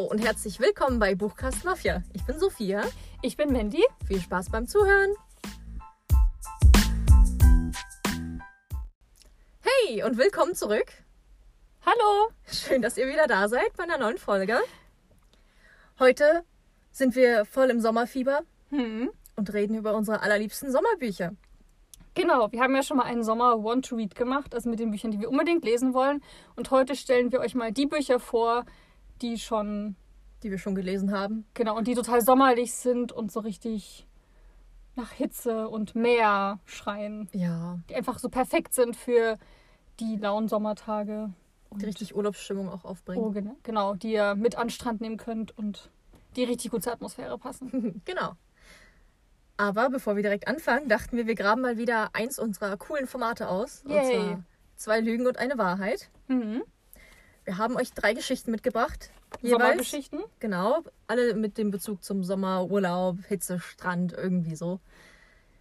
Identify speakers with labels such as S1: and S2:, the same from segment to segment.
S1: Hallo und herzlich willkommen bei Buchcast Mafia. Ich bin Sophia.
S2: Ich bin Mandy.
S1: Viel Spaß beim Zuhören. Hey und willkommen zurück.
S2: Hallo.
S1: Schön, dass ihr wieder da seid bei einer neuen Folge. Heute sind wir voll im Sommerfieber
S2: Hm.
S1: und reden über unsere allerliebsten Sommerbücher.
S2: Genau, wir haben ja schon mal einen Sommer Want to Read gemacht, also mit den Büchern, die wir unbedingt lesen wollen. Und heute stellen wir euch mal die Bücher vor, die schon,
S1: Die wir schon gelesen haben.
S2: genau, und die total sommerlich sind und so richtig nach Hitze und Meer schreien.
S1: Ja,
S2: Die einfach so perfekt sind für die lauen Sommertage. Und
S1: die richtig Urlaubsstimmung auch aufbringen.
S2: Oh, genau, genau, die ihr mit an den Strand nehmen könnt und die richtig gut zur Atmosphäre passen.
S1: genau. Aber bevor wir direkt anfangen, dachten wir, wir graben mal wieder eins unserer coolen Formate aus. Und
S2: Yay.
S1: zwar zwei Lügen und eine Wahrheit.
S2: Mhm.
S1: Wir haben euch drei Geschichten mitgebracht. Jeweils.
S2: Sommergeschichten.
S1: Genau. Alle mit dem Bezug zum Sommer, Urlaub, Hitze, Strand, irgendwie so.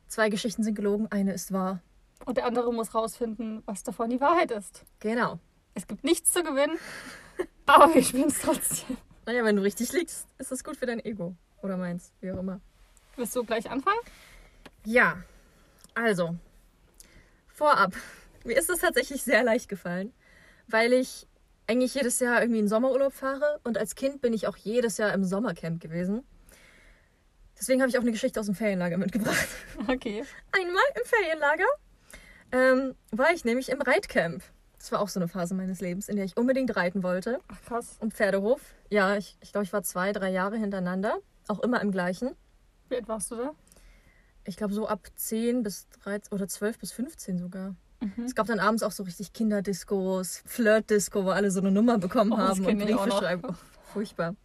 S1: Zwei Geschichten sind gelogen, eine ist wahr.
S2: Und der andere muss rausfinden, was davon die Wahrheit ist.
S1: Genau.
S2: Es gibt nichts zu gewinnen, aber wir spielen es trotzdem.
S1: Naja, wenn du richtig liegst, ist das gut für dein Ego. Oder meins, wie auch immer.
S2: Willst du gleich anfangen?
S1: Ja, also, vorab, mir ist es tatsächlich sehr leicht gefallen, weil ich eigentlich jedes Jahr irgendwie in Sommerurlaub fahre und als Kind bin ich auch jedes Jahr im Sommercamp gewesen. Deswegen habe ich auch eine Geschichte aus dem Ferienlager mitgebracht.
S2: Okay.
S1: Einmal im Ferienlager ähm, war ich nämlich im Reitcamp. Das war auch so eine Phase meines Lebens, in der ich unbedingt reiten wollte.
S2: Ach krass.
S1: Und Pferdehof. Ja, ich, ich glaube, ich war zwei, drei Jahre hintereinander. Auch immer im gleichen.
S2: Wie alt warst du da?
S1: Ich glaube, so ab 10 bis 13 oder 12 bis 15 sogar.
S2: Mhm.
S1: Es gab dann abends auch so richtig Kinderdiscos, Flirt-Disco, wo alle so eine Nummer bekommen
S2: Oh,
S1: haben und Briefe schreiben. Furchtbar.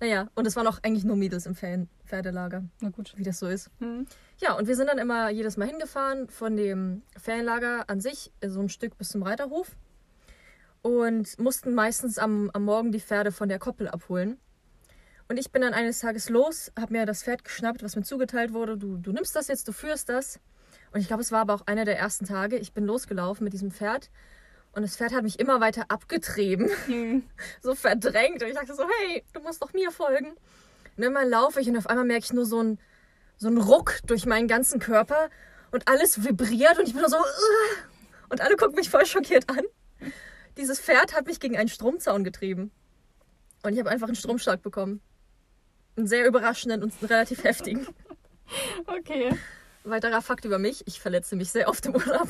S1: Naja, und es waren auch eigentlich nur Mädels im Ferien Pferdelager,
S2: Na gut.
S1: wie das so ist.
S2: Mhm.
S1: Ja, und wir sind dann immer jedes Mal hingefahren von dem Ferienlager an sich, so ein Stück bis zum Reiterhof. Und mussten meistens am, am Morgen die Pferde von der Koppel abholen. Und ich bin dann eines Tages los, habe mir das Pferd geschnappt, was mir zugeteilt wurde. Du, du nimmst das jetzt, du führst das. Und ich glaube, es war aber auch einer der ersten Tage. Ich bin losgelaufen mit diesem Pferd. Und das Pferd hat mich immer weiter abgetrieben
S2: Mhm.
S1: so verdrängt. Und ich dachte so, hey, du musst doch mir folgen. Und irgendwann laufe ich und auf einmal merke ich nur so einen so einen Ruck durch meinen ganzen Körper und alles vibriert und ich bin nur so, "Ugh." und alle gucken mich voll schockiert an. Dieses Pferd hat mich gegen einen Stromzaun getrieben. Und ich habe einfach einen Stromschlag bekommen. Einen sehr überraschenden und relativ heftigen.
S2: Okay.
S1: Weiterer Fakt über mich, ich verletze mich sehr oft im Urlaub.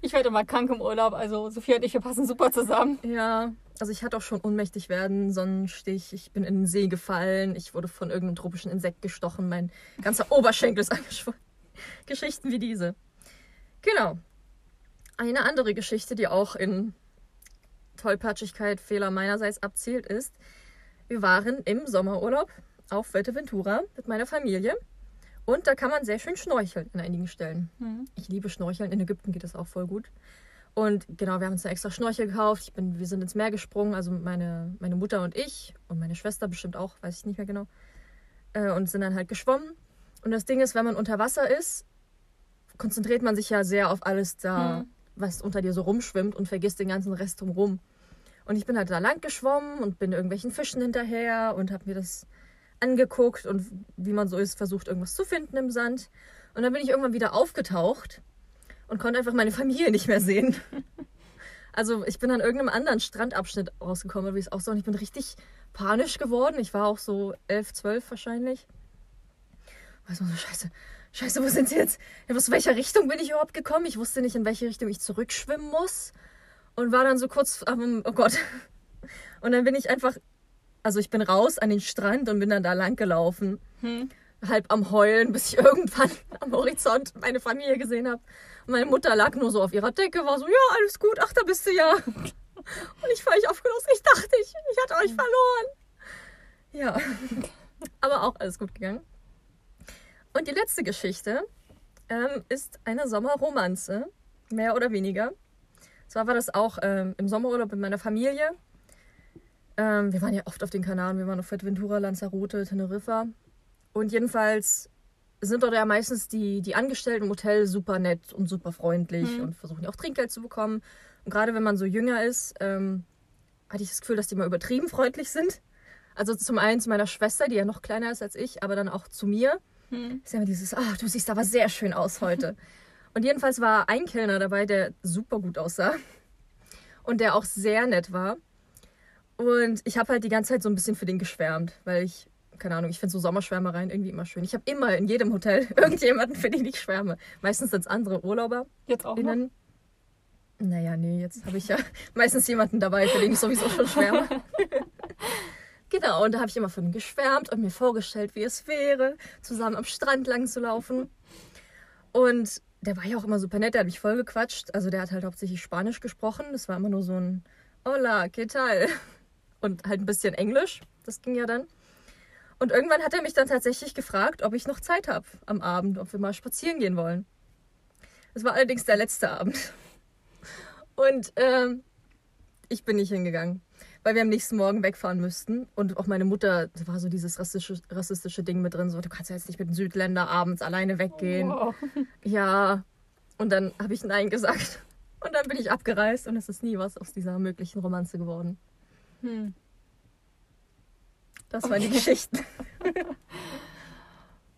S2: Ich werde mal krank im Urlaub, also Sophia und ich, wir passen super zusammen.
S1: Ja, also ich hatte auch schon ohnmächtig werden, Sonnenstich, ich bin in den See gefallen, ich wurde von irgendeinem tropischen Insekt gestochen, mein ganzer Oberschenkel ist angeschwollen. Geschichten wie diese. Genau. Eine andere Geschichte, die auch in Tollpatschigkeit, Fehler meinerseits abzielt, ist, wir waren im Sommerurlaub auf Fuerteventura mit meiner Familie und da kann man sehr schön schnorcheln an einigen Stellen.
S2: Mhm.
S1: Ich liebe Schnorcheln. In Ägypten geht das auch voll gut. Und genau, wir haben uns da extra Schnorchel gekauft. Ich bin, wir sind ins Meer gesprungen, also meine, meine Mutter und ich und meine Schwester bestimmt auch, weiß ich nicht mehr genau. Äh, und sind dann halt geschwommen. Und das Ding ist, wenn man unter Wasser ist, konzentriert man sich ja sehr auf alles da,
S2: Mhm.
S1: was unter dir so rumschwimmt und vergisst den ganzen Rest drumherum. Und ich bin halt da lang geschwommen und bin irgendwelchen Fischen hinterher und habe mir das angeguckt und wie man so ist, versucht irgendwas zu finden im Sand. Und dann bin ich irgendwann wieder aufgetaucht und konnte einfach meine Familie nicht mehr sehen. Also ich bin an irgendeinem anderen Strandabschnitt rausgekommen, wie es auch so. Und ich bin richtig panisch geworden. Ich war auch so elf, zwölf wahrscheinlich. Weiß man so, scheiße, scheiße, wo sind sie jetzt? Aus welcher Richtung bin ich überhaupt gekommen? Ich wusste nicht, in welche Richtung ich zurückschwimmen muss. Und war dann so kurz am, oh Gott. Und dann bin ich einfach, also ich bin raus an den Strand und bin dann da lang gelaufen
S2: Hm.
S1: halb am Heulen, bis ich irgendwann am Horizont meine Familie gesehen habe. Und meine Mutter lag nur so auf ihrer Decke, war so, ja, alles gut, ach, da bist du ja. Und ich völlig aufgelöst. Ich dachte, ich, ich hatte euch verloren. Ja, aber auch alles gut gegangen. Und die letzte Geschichte ähm, ist eine Sommerromanze, mehr oder weniger. Zwar war das auch ähm, im Sommerurlaub mit meiner Familie. Ähm, wir waren ja oft auf den Kanaren, wir waren auf Fuerteventura, Lanzarote, Teneriffa. Und jedenfalls sind dort ja meistens die, die Angestellten im Hotel super nett und super freundlich
S2: Mhm.
S1: und versuchen ja auch Trinkgeld zu bekommen. Und gerade wenn man so jünger ist, ähm, hatte ich das Gefühl, dass die mal übertrieben freundlich sind. Also zum einen zu meiner Schwester, die ja noch kleiner ist als ich, aber dann auch zu mir.
S2: Hm.
S1: Ist ja immer dieses, ah, du siehst aber sehr schön aus heute. Und jedenfalls war ein Kellner dabei, der super gut aussah und der auch sehr nett war. Und ich habe halt die ganze Zeit so ein bisschen für den geschwärmt, weil ich, keine Ahnung, ich finde so Sommerschwärmereien irgendwie immer schön. Ich habe immer in jedem Hotel irgendjemanden, für den ich schwärme. Meistens sind es andere Urlauber.
S2: Jetzt auch noch?
S1: Innen. Naja, nee, jetzt habe ich ja meistens jemanden dabei, für den ich sowieso schon schwärme. genau, und da habe ich immer von ihm geschwärmt und mir vorgestellt, wie es wäre, zusammen am Strand lang zu laufen. Und der war ja auch immer super nett, der hat mich voll gequatscht. Also der hat halt hauptsächlich Spanisch gesprochen. Das war immer nur so ein Hola, ¿qué tal? Und halt ein bisschen Englisch. Das ging ja dann. Und irgendwann hat er mich dann tatsächlich gefragt, ob ich noch Zeit habe am Abend, ob wir mal spazieren gehen wollen. Das war allerdings der letzte Abend. Und ähm, ich bin nicht hingegangen, weil wir am nächsten Morgen wegfahren müssten. Und auch meine Mutter, da war so dieses rassistische, rassistische Ding mit drin, so, du kannst ja jetzt nicht mit einem Südländer abends alleine weggehen.
S2: Wow.
S1: Ja. Und dann habe ich Nein gesagt. Und dann bin ich abgereist und es ist nie was aus dieser möglichen Romanze geworden.
S2: Hm.
S1: Das waren die
S2: Okay.
S1: Geschichten.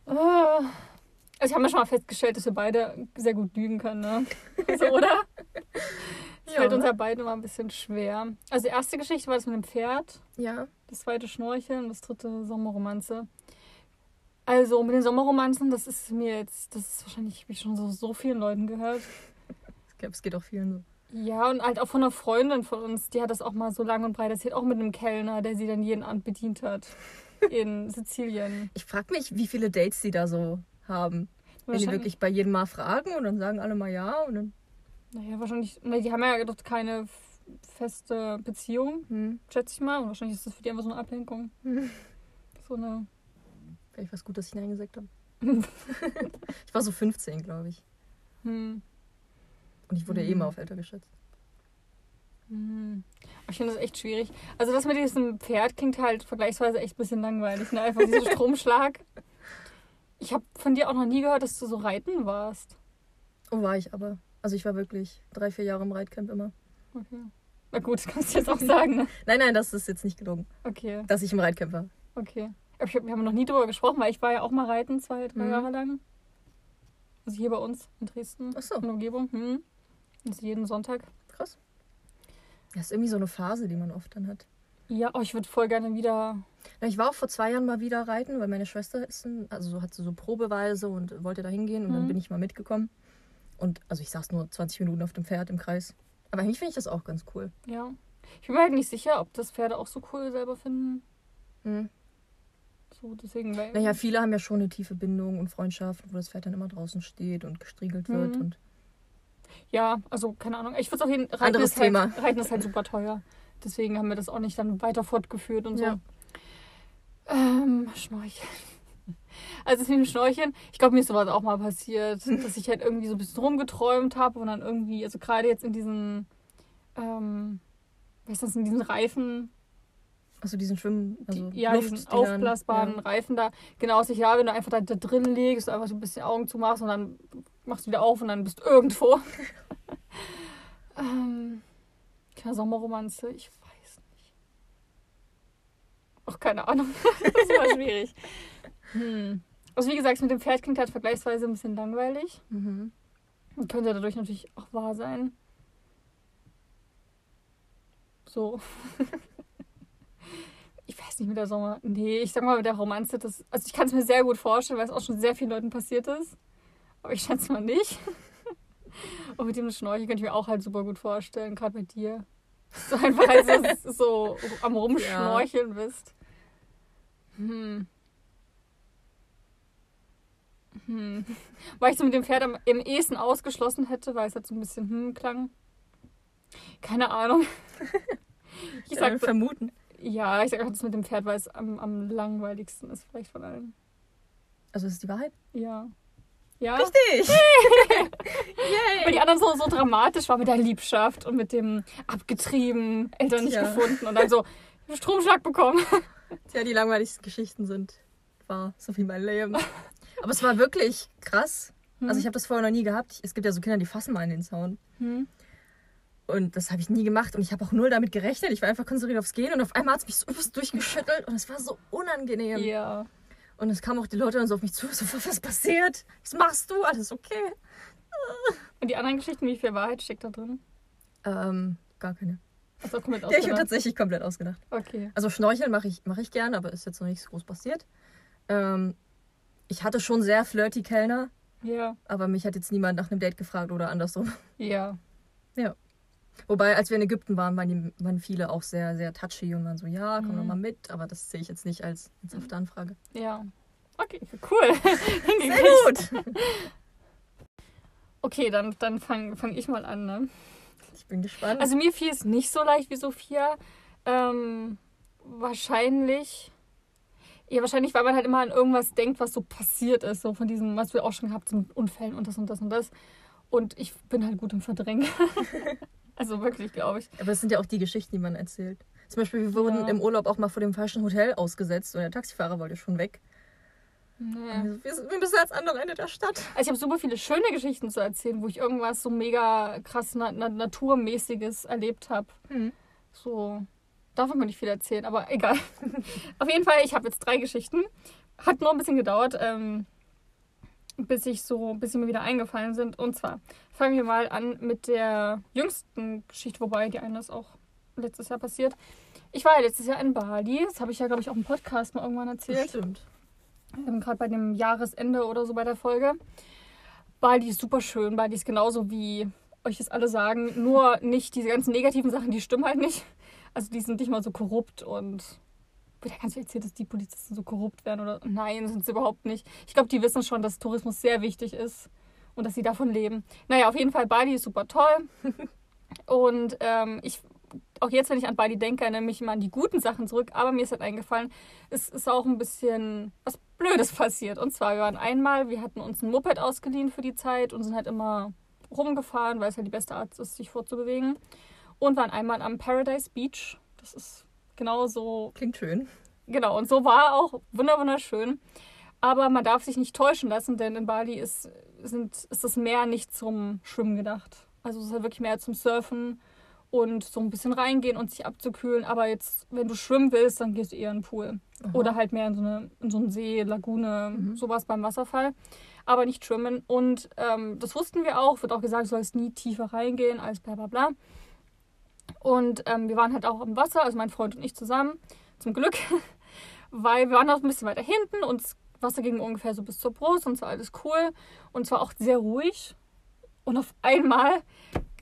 S2: Ah. Also ich habe mir schon mal festgestellt, dass wir beide sehr gut lügen können, ne? So, oder? Das
S1: Ja.
S2: fällt uns ja beiden immer ein bisschen schwer. Also die erste Geschichte war das mit dem Pferd,
S1: Ja.
S2: das zweite Schnorcheln, das dritte Sommerromanze. Also mit den Sommerromanzen, das ist mir jetzt, das ist wahrscheinlich, habe ich schon so, so vielen Leuten gehört.
S1: Ich glaube, es geht auch vielen so.
S2: Ja, und halt auch von einer Freundin von uns, die hat das auch mal so lang und breit erzählt, auch mit einem Kellner, der sie dann jeden Abend bedient hat. In Sizilien.
S1: Ich frage mich, wie viele Dates die da so haben. Wenn die wirklich bei jedem Mal fragen und dann sagen alle mal ja und dann.
S2: Naja, wahrscheinlich. Ne, die haben ja doch keine feste Beziehung,
S1: Hm,
S2: schätze ich mal. Und wahrscheinlich ist das für die einfach so eine Ablenkung.
S1: Hm.
S2: So eine.
S1: vielleicht war es gut, dass ich Nein gesagt habe. ich war so 15, glaube ich.
S2: Hm,
S1: Und ich wurde eh
S2: Hm.
S1: immer auf älter geschätzt.
S2: hm. Aber Ich finde das echt schwierig. Also das mit diesem Pferd klingt halt vergleichsweise echt ein bisschen langweilig. Ne? Einfach dieser Stromschlag. Ich habe von dir auch noch nie gehört, dass du so reiten warst.
S1: Oh, war ich aber. Also ich war wirklich drei, vier Jahre im Reitcamp immer.
S2: Okay. Na gut, das kannst du jetzt auch sagen, ne?
S1: Nein, nein, das ist jetzt nicht gelogen,
S2: Okay,
S1: dass ich im Reitcamp war.
S2: okay. Aber ich hab, wir haben noch nie drüber gesprochen, weil ich war ja auch mal reiten, zwei, drei
S1: Mhm.
S2: Jahre lang. Also hier bei uns in Dresden.
S1: Ach so.
S2: In der Umgebung. Hm. Also jeden Sonntag.
S1: Krass. Das ist irgendwie so eine Phase, die man oft dann hat.
S2: Ja, oh, ich würde voll gerne wieder.
S1: Ja, Ich war auch vor zwei Jahren mal wieder reiten, weil meine Schwester ist, ein, also so hat sie so Probeweise und wollte da hingehen und dann
S2: Mhm.
S1: bin ich mal mitgekommen. Und also ich saß nur 20 Minuten auf dem Pferd im Kreis. Aber eigentlich finde ich das auch ganz cool.
S2: Ja. Ich bin mir halt nicht sicher, ob das Pferde auch so cool selber finden.
S1: Mhm.
S2: So, deswegen. Weil,
S1: Naja, viele haben ja schon eine tiefe Bindung und Freundschaft, wo das Pferd dann immer draußen steht und gestriegelt wird.
S2: Mhm.
S1: Und
S2: Ja, also keine Ahnung. Ich würde auf jeden Fall.
S1: Anderes
S2: ist halt,
S1: Thema.
S2: Reiten ist halt super teuer. Deswegen haben wir das auch nicht dann weiter fortgeführt und so.
S1: Ja.
S2: Ähm, Schnorcheln. Also mit dem Schnorcheln, ich glaube, mir ist sowas auch mal passiert, dass ich halt irgendwie so ein bisschen rumgeträumt habe und dann irgendwie, also gerade jetzt in diesen, ähm, was ist das, in diesen Reifen,
S1: also diesen Schwimmen, also
S2: die, ja, diesen aufblasbaren
S1: ja.
S2: Reifen da, genau sich ja, wenn du einfach da, da drin liegst, einfach so ein bisschen Augen zumachst und dann machst du wieder auf und dann bist du irgendwo. ähm, keine Sommerromanze, ich weiß nicht. Ach, keine Ahnung. das war schwierig. Hm. Also wie gesagt, mit dem Pferd klingt halt vergleichsweise ein bisschen langweilig.
S1: Mhm.
S2: Und könnte dadurch natürlich auch wahr sein. So. ich weiß nicht mit der Sommer. Nee, ich sag mal mit der Romanze, das. Also ich kann es mir sehr gut vorstellen, weil es auch schon sehr vielen Leuten passiert ist. Aber ich schätze mal nicht. Und mit dem Schnorcheln könnte ich mir auch halt super gut vorstellen, gerade bei dir. So einfach halt so, so am Rumschnorcheln bist. Hm. Hm. Weil ich so mit dem Pferd am, im ehesten ausgeschlossen hätte, weil es halt so ein bisschen hm klang. Keine Ahnung. Ich sag,
S1: sag, vermuten.
S2: ja, ich sag auch das mit dem Pferd, weil es am, am langweiligsten ist, vielleicht von allen.
S1: Also ist die Wahrheit?
S2: Ja. Ja.
S1: Richtig!
S2: Weil die anderen so, so dramatisch war mit der Liebschaft und mit dem abgetrieben, Eltern nicht
S1: Tja.
S2: gefunden und dann so Stromschlag bekommen.
S1: Tja, die langweiligsten Geschichten sind wahr, so wie mein Leben. Aber es war wirklich krass. Also ich habe das vorher noch nie gehabt. Es gibt ja so Kinder, die fassen mal in den Zaun.
S2: Hm.
S1: Und das habe ich nie gemacht und ich habe auch null damit gerechnet. Ich war einfach konzentriert aufs Gehen und auf einmal hat es mich so durchgeschüttelt und es war so unangenehm.
S2: Ja.
S1: Und es kamen auch die Leute dann so auf mich zu, so, was passiert? Was machst du? Alles okay?
S2: Und die anderen Geschichten, wie viel Wahrheit steckt da drin?
S1: Ähm, gar keine.
S2: Hast du auch komplett
S1: Ja, ich habe
S2: ausgedacht?
S1: tatsächlich komplett ausgedacht.
S2: Okay.
S1: Also Schnorcheln mache ich, mach ich gerne, aber ist jetzt noch nichts groß passiert. Ähm, ich hatte schon sehr flirty Kellner,
S2: Ja.
S1: aber mich hat jetzt niemand nach einem Date gefragt oder andersrum.
S2: Ja.
S1: Wobei, als wir in Ägypten waren, waren, die, waren viele auch sehr, sehr touchy und waren so, ja, komm
S2: Mhm.
S1: doch mal mit. Aber das sehe ich jetzt nicht als ernsthafte Anfrage.
S2: Ja. Okay, cool.
S1: Sehr gut.
S2: Okay, dann, dann fange fang ich mal an, ne?
S1: Ich bin gespannt.
S2: Also mir fiel es nicht so leicht wie Sophia. Ähm, wahrscheinlich. Ja, wahrscheinlich, weil man halt immer an irgendwas denkt, was so passiert ist. So von diesem, was wir auch schon gehabt haben, Unfällen und das und das und das. Und ich bin halt gut im Verdrängen. also wirklich, glaube ich.
S1: aber es sind ja auch die Geschichten, die man erzählt. Zum Beispiel, wir wurden
S2: Ja.
S1: im Urlaub auch mal vor dem falschen Hotel ausgesetzt und der Taxifahrer wollte schon weg.
S2: Naja.
S1: Und Wir, wir müssen ans andere Ende der Stadt.
S2: Also ich habe super viele schöne Geschichten zu erzählen, wo ich irgendwas so mega krass na na naturmäßiges erlebt habe.
S1: Hm.
S2: So, davon könnte ich viel erzählen, aber egal. Auf jeden Fall, ich habe jetzt drei Geschichten. Hat nur ein bisschen gedauert, ähm, bis ich so, bis sie mir wieder eingefallen sind. Und zwar fangen wir mal an mit der jüngsten Geschichte, wobei die eine ist auch letztes Jahr passiert. Ich war ja letztes Jahr in Bali. Das habe ich ja, glaube ich, auch im Podcast mal irgendwann erzählt.
S1: Stimmt.
S2: Ähm, Gerade bei dem Jahresende oder so bei der Folge. Bali ist super schön. Bali ist genauso wie euch das alle sagen. Nur nicht diese ganzen negativen Sachen, die stimmen halt nicht. Also die sind nicht mal so korrupt und wird ja ganz erzählt, dass die Polizisten so korrupt werden oder nein, sind sie überhaupt nicht. Ich glaube, die wissen schon, dass Tourismus sehr wichtig ist und dass sie davon leben. Naja, auf jeden Fall, Bali ist super toll. Und ähm, ich, auch jetzt, wenn ich an Bali denke, erinnere mich immer an die guten Sachen zurück. Aber mir ist halt eingefallen, es ist auch ein bisschen was Blödes passiert. Und zwar, wir waren einmal, wir hatten uns ein Moped ausgeliehen für die Zeit und sind halt immer rumgefahren, weil es halt die beste Art ist, sich fortzubewegen. Und waren einmal am Paradise Beach. Das ist genauso
S1: Klingt schön.
S2: Genau, und so war auch wunder wunderschön. Aber man darf sich nicht täuschen lassen, denn in Bali ist, sind, ist das Meer nicht zum Schwimmen gedacht. Also es ist halt wirklich mehr zum Surfen und so ein bisschen reingehen und sich abzukühlen. Aber jetzt, wenn du schwimmen willst, dann gehst du eher in den Pool.
S1: Aha.
S2: Oder halt mehr in so, eine, in so einen See, Lagune,
S1: Mhm.
S2: sowas beim Wasserfall. Aber nicht schwimmen. Und ähm, das wussten wir auch. Wird auch gesagt, du sollst nie tiefer reingehen, als bla bla bla. Und ähm, wir waren halt auch am Wasser, also mein Freund und ich zusammen. Zum Glück. Weil wir waren auch ein bisschen weiter hinten und das Wasser ging ungefähr so bis zur Brust und es war alles cool. Und es war auch sehr ruhig. Und auf einmal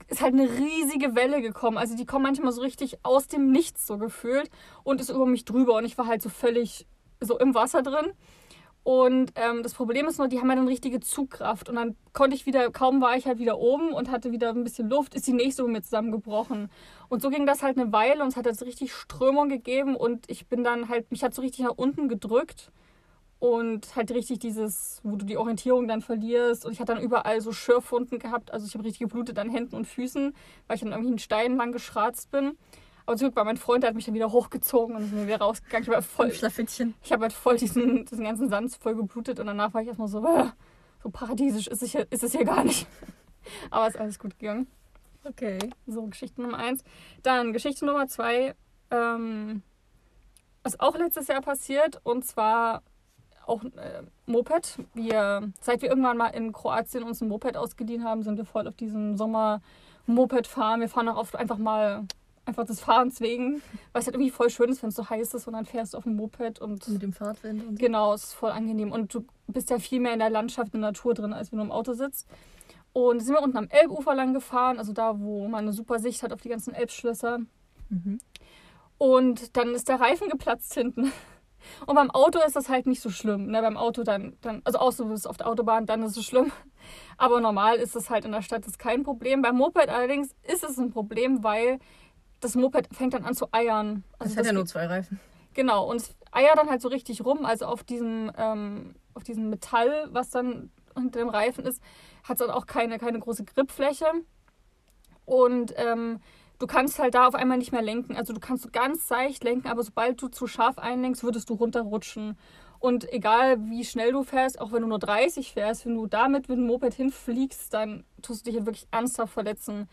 S2: ist halt eine riesige Welle gekommen. Also die kommen manchmal so richtig aus dem Nichts so gefühlt und ist über mich drüber. Und ich war halt so völlig so im Wasser drin. Und ähm, das Problem ist nur, die haben ja dann richtige Zugkraft. Und dann konnte ich wieder, kaum war ich halt wieder oben und hatte wieder ein bisschen Luft, ist die nächste über mir zusammengebrochen. Und so ging das halt eine Weile und es hat jetzt richtig Strömung gegeben und ich bin dann halt, mich hat so richtig nach unten gedrückt. Und halt richtig dieses, wo du die Orientierung dann verlierst. Und ich hatte dann überall so Schürfwunden gehabt. Also ich habe richtig geblutet an Händen und Füßen, weil ich an irgendwelchen Steinen lang geschratzt bin. Aber zum Glück war mein Freund, der hat mich dann wieder hochgezogen und ist mir wieder rausgegangen. Ich war voll,
S1: Voll Schlafittchen.
S2: ich habe halt voll diesen, diesen ganzen Sand voll geblutet und danach war ich erstmal so, äh, so paradiesisch ist es, hier, ist es hier gar nicht. Aber ist alles gut gegangen.
S1: Okay.
S2: So, Geschichte Nummer eins. Dann Geschichte Nummer zwei, ähm, ist auch letztes Jahr passiert und zwar auch äh, Moped. Wir, seit wir irgendwann mal in Kroatien uns ein Moped ausgeliehen haben, sind wir voll auf diesen Sommer-Moped fahren. Wir fahren auch oft einfach mal einfach des Fahrens wegen, weil es halt irgendwie voll schön ist, wenn es so heiß ist und dann fährst du auf dem Moped und
S1: Mit dem Fahrtwind und so.
S2: Genau, es ist voll angenehm. Und du bist ja viel mehr in der Landschaft, in der Natur drin, als wenn du im Auto sitzt. Und sind wir unten am Elbufer lang gefahren, also da, wo man eine super Sicht hat auf die ganzen Elbschlösser.
S1: Mhm.
S2: Und dann ist der Reifen geplatzt hinten. Und beim Auto ist das halt nicht so schlimm. Ne? Beim Auto dann, dann also außer du bist auf der Autobahn, dann ist es schlimm. Aber normal ist es halt in der Stadt ist kein Problem. Beim Moped allerdings ist es ein Problem, weil das Moped fängt dann an zu eiern.
S1: Das
S2: Also
S1: hat ja nur zwei Reifen.
S2: Genau, und es eiert dann halt so richtig rum, also auf diesem, ähm, auf diesem Metall, was dann unter dem Reifen ist, hat es dann auch keine, keine große Gripfläche. Und ähm, du kannst halt da auf einmal nicht mehr lenken. Also du kannst ganz seicht lenken, aber sobald du zu scharf einlenkst, würdest du runterrutschen. Und egal wie schnell du fährst, auch wenn du nur 30 fährst, wenn du damit mit dem Moped hinfliegst, dann tust du dich halt wirklich ernsthaft verletzen.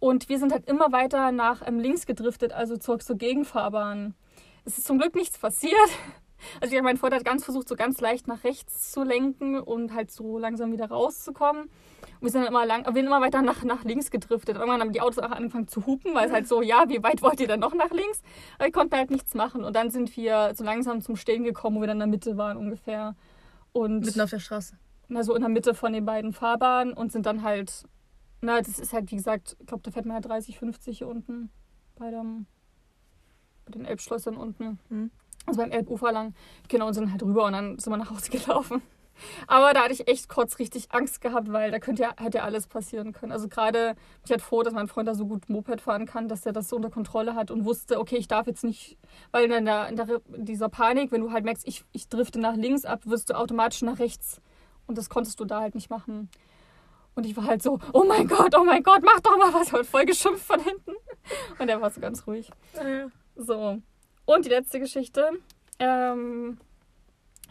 S2: Und wir sind halt immer weiter nach ähm, links gedriftet, also zurück zur Gegenfahrbahn. Es ist zum Glück nichts passiert. Also ja, mein Freund hat ganz versucht, so ganz leicht nach rechts zu lenken und halt so langsam wieder rauszukommen. Und wir sind immer lang, wir sind immer weiter nach, nach links gedriftet. Und irgendwann haben die Autos auch angefangen zu hupen, weil es halt so, ja, wie weit wollt ihr denn noch nach links? Aber wir konnten halt nichts machen. Und dann sind wir so langsam zum Stehen gekommen, wo wir dann in der Mitte waren ungefähr. Und
S1: Mitten auf der Straße.
S2: na, so in der Mitte von den beiden Fahrbahnen und sind dann halt, na, das ist halt, wie gesagt, ich glaube, da fährt man ja 30, 50 hier unten bei, dem, bei den Elbschlössern unten.
S1: Mhm.
S2: Also beim Elbufer lang. Genau, und sind halt rüber und dann sind wir nach Hause gelaufen. Aber da hatte ich echt kurz richtig Angst gehabt, weil da könnte ja, hätte ja alles passieren können. Also gerade, ich halt froh, dass mein Freund da so gut Moped fahren kann, dass er das so unter Kontrolle hat und wusste, okay, ich darf jetzt nicht, weil in, der, in, der, in dieser Panik, wenn du halt merkst, ich, ich drifte nach links ab, wirst du automatisch nach rechts. Und das konntest du da halt nicht machen. Und ich war halt so, oh mein Gott, oh mein Gott, mach doch mal was. Ich hab voll geschimpft von hinten. Und er war so ganz ruhig. So. Und die letzte Geschichte. Ähm,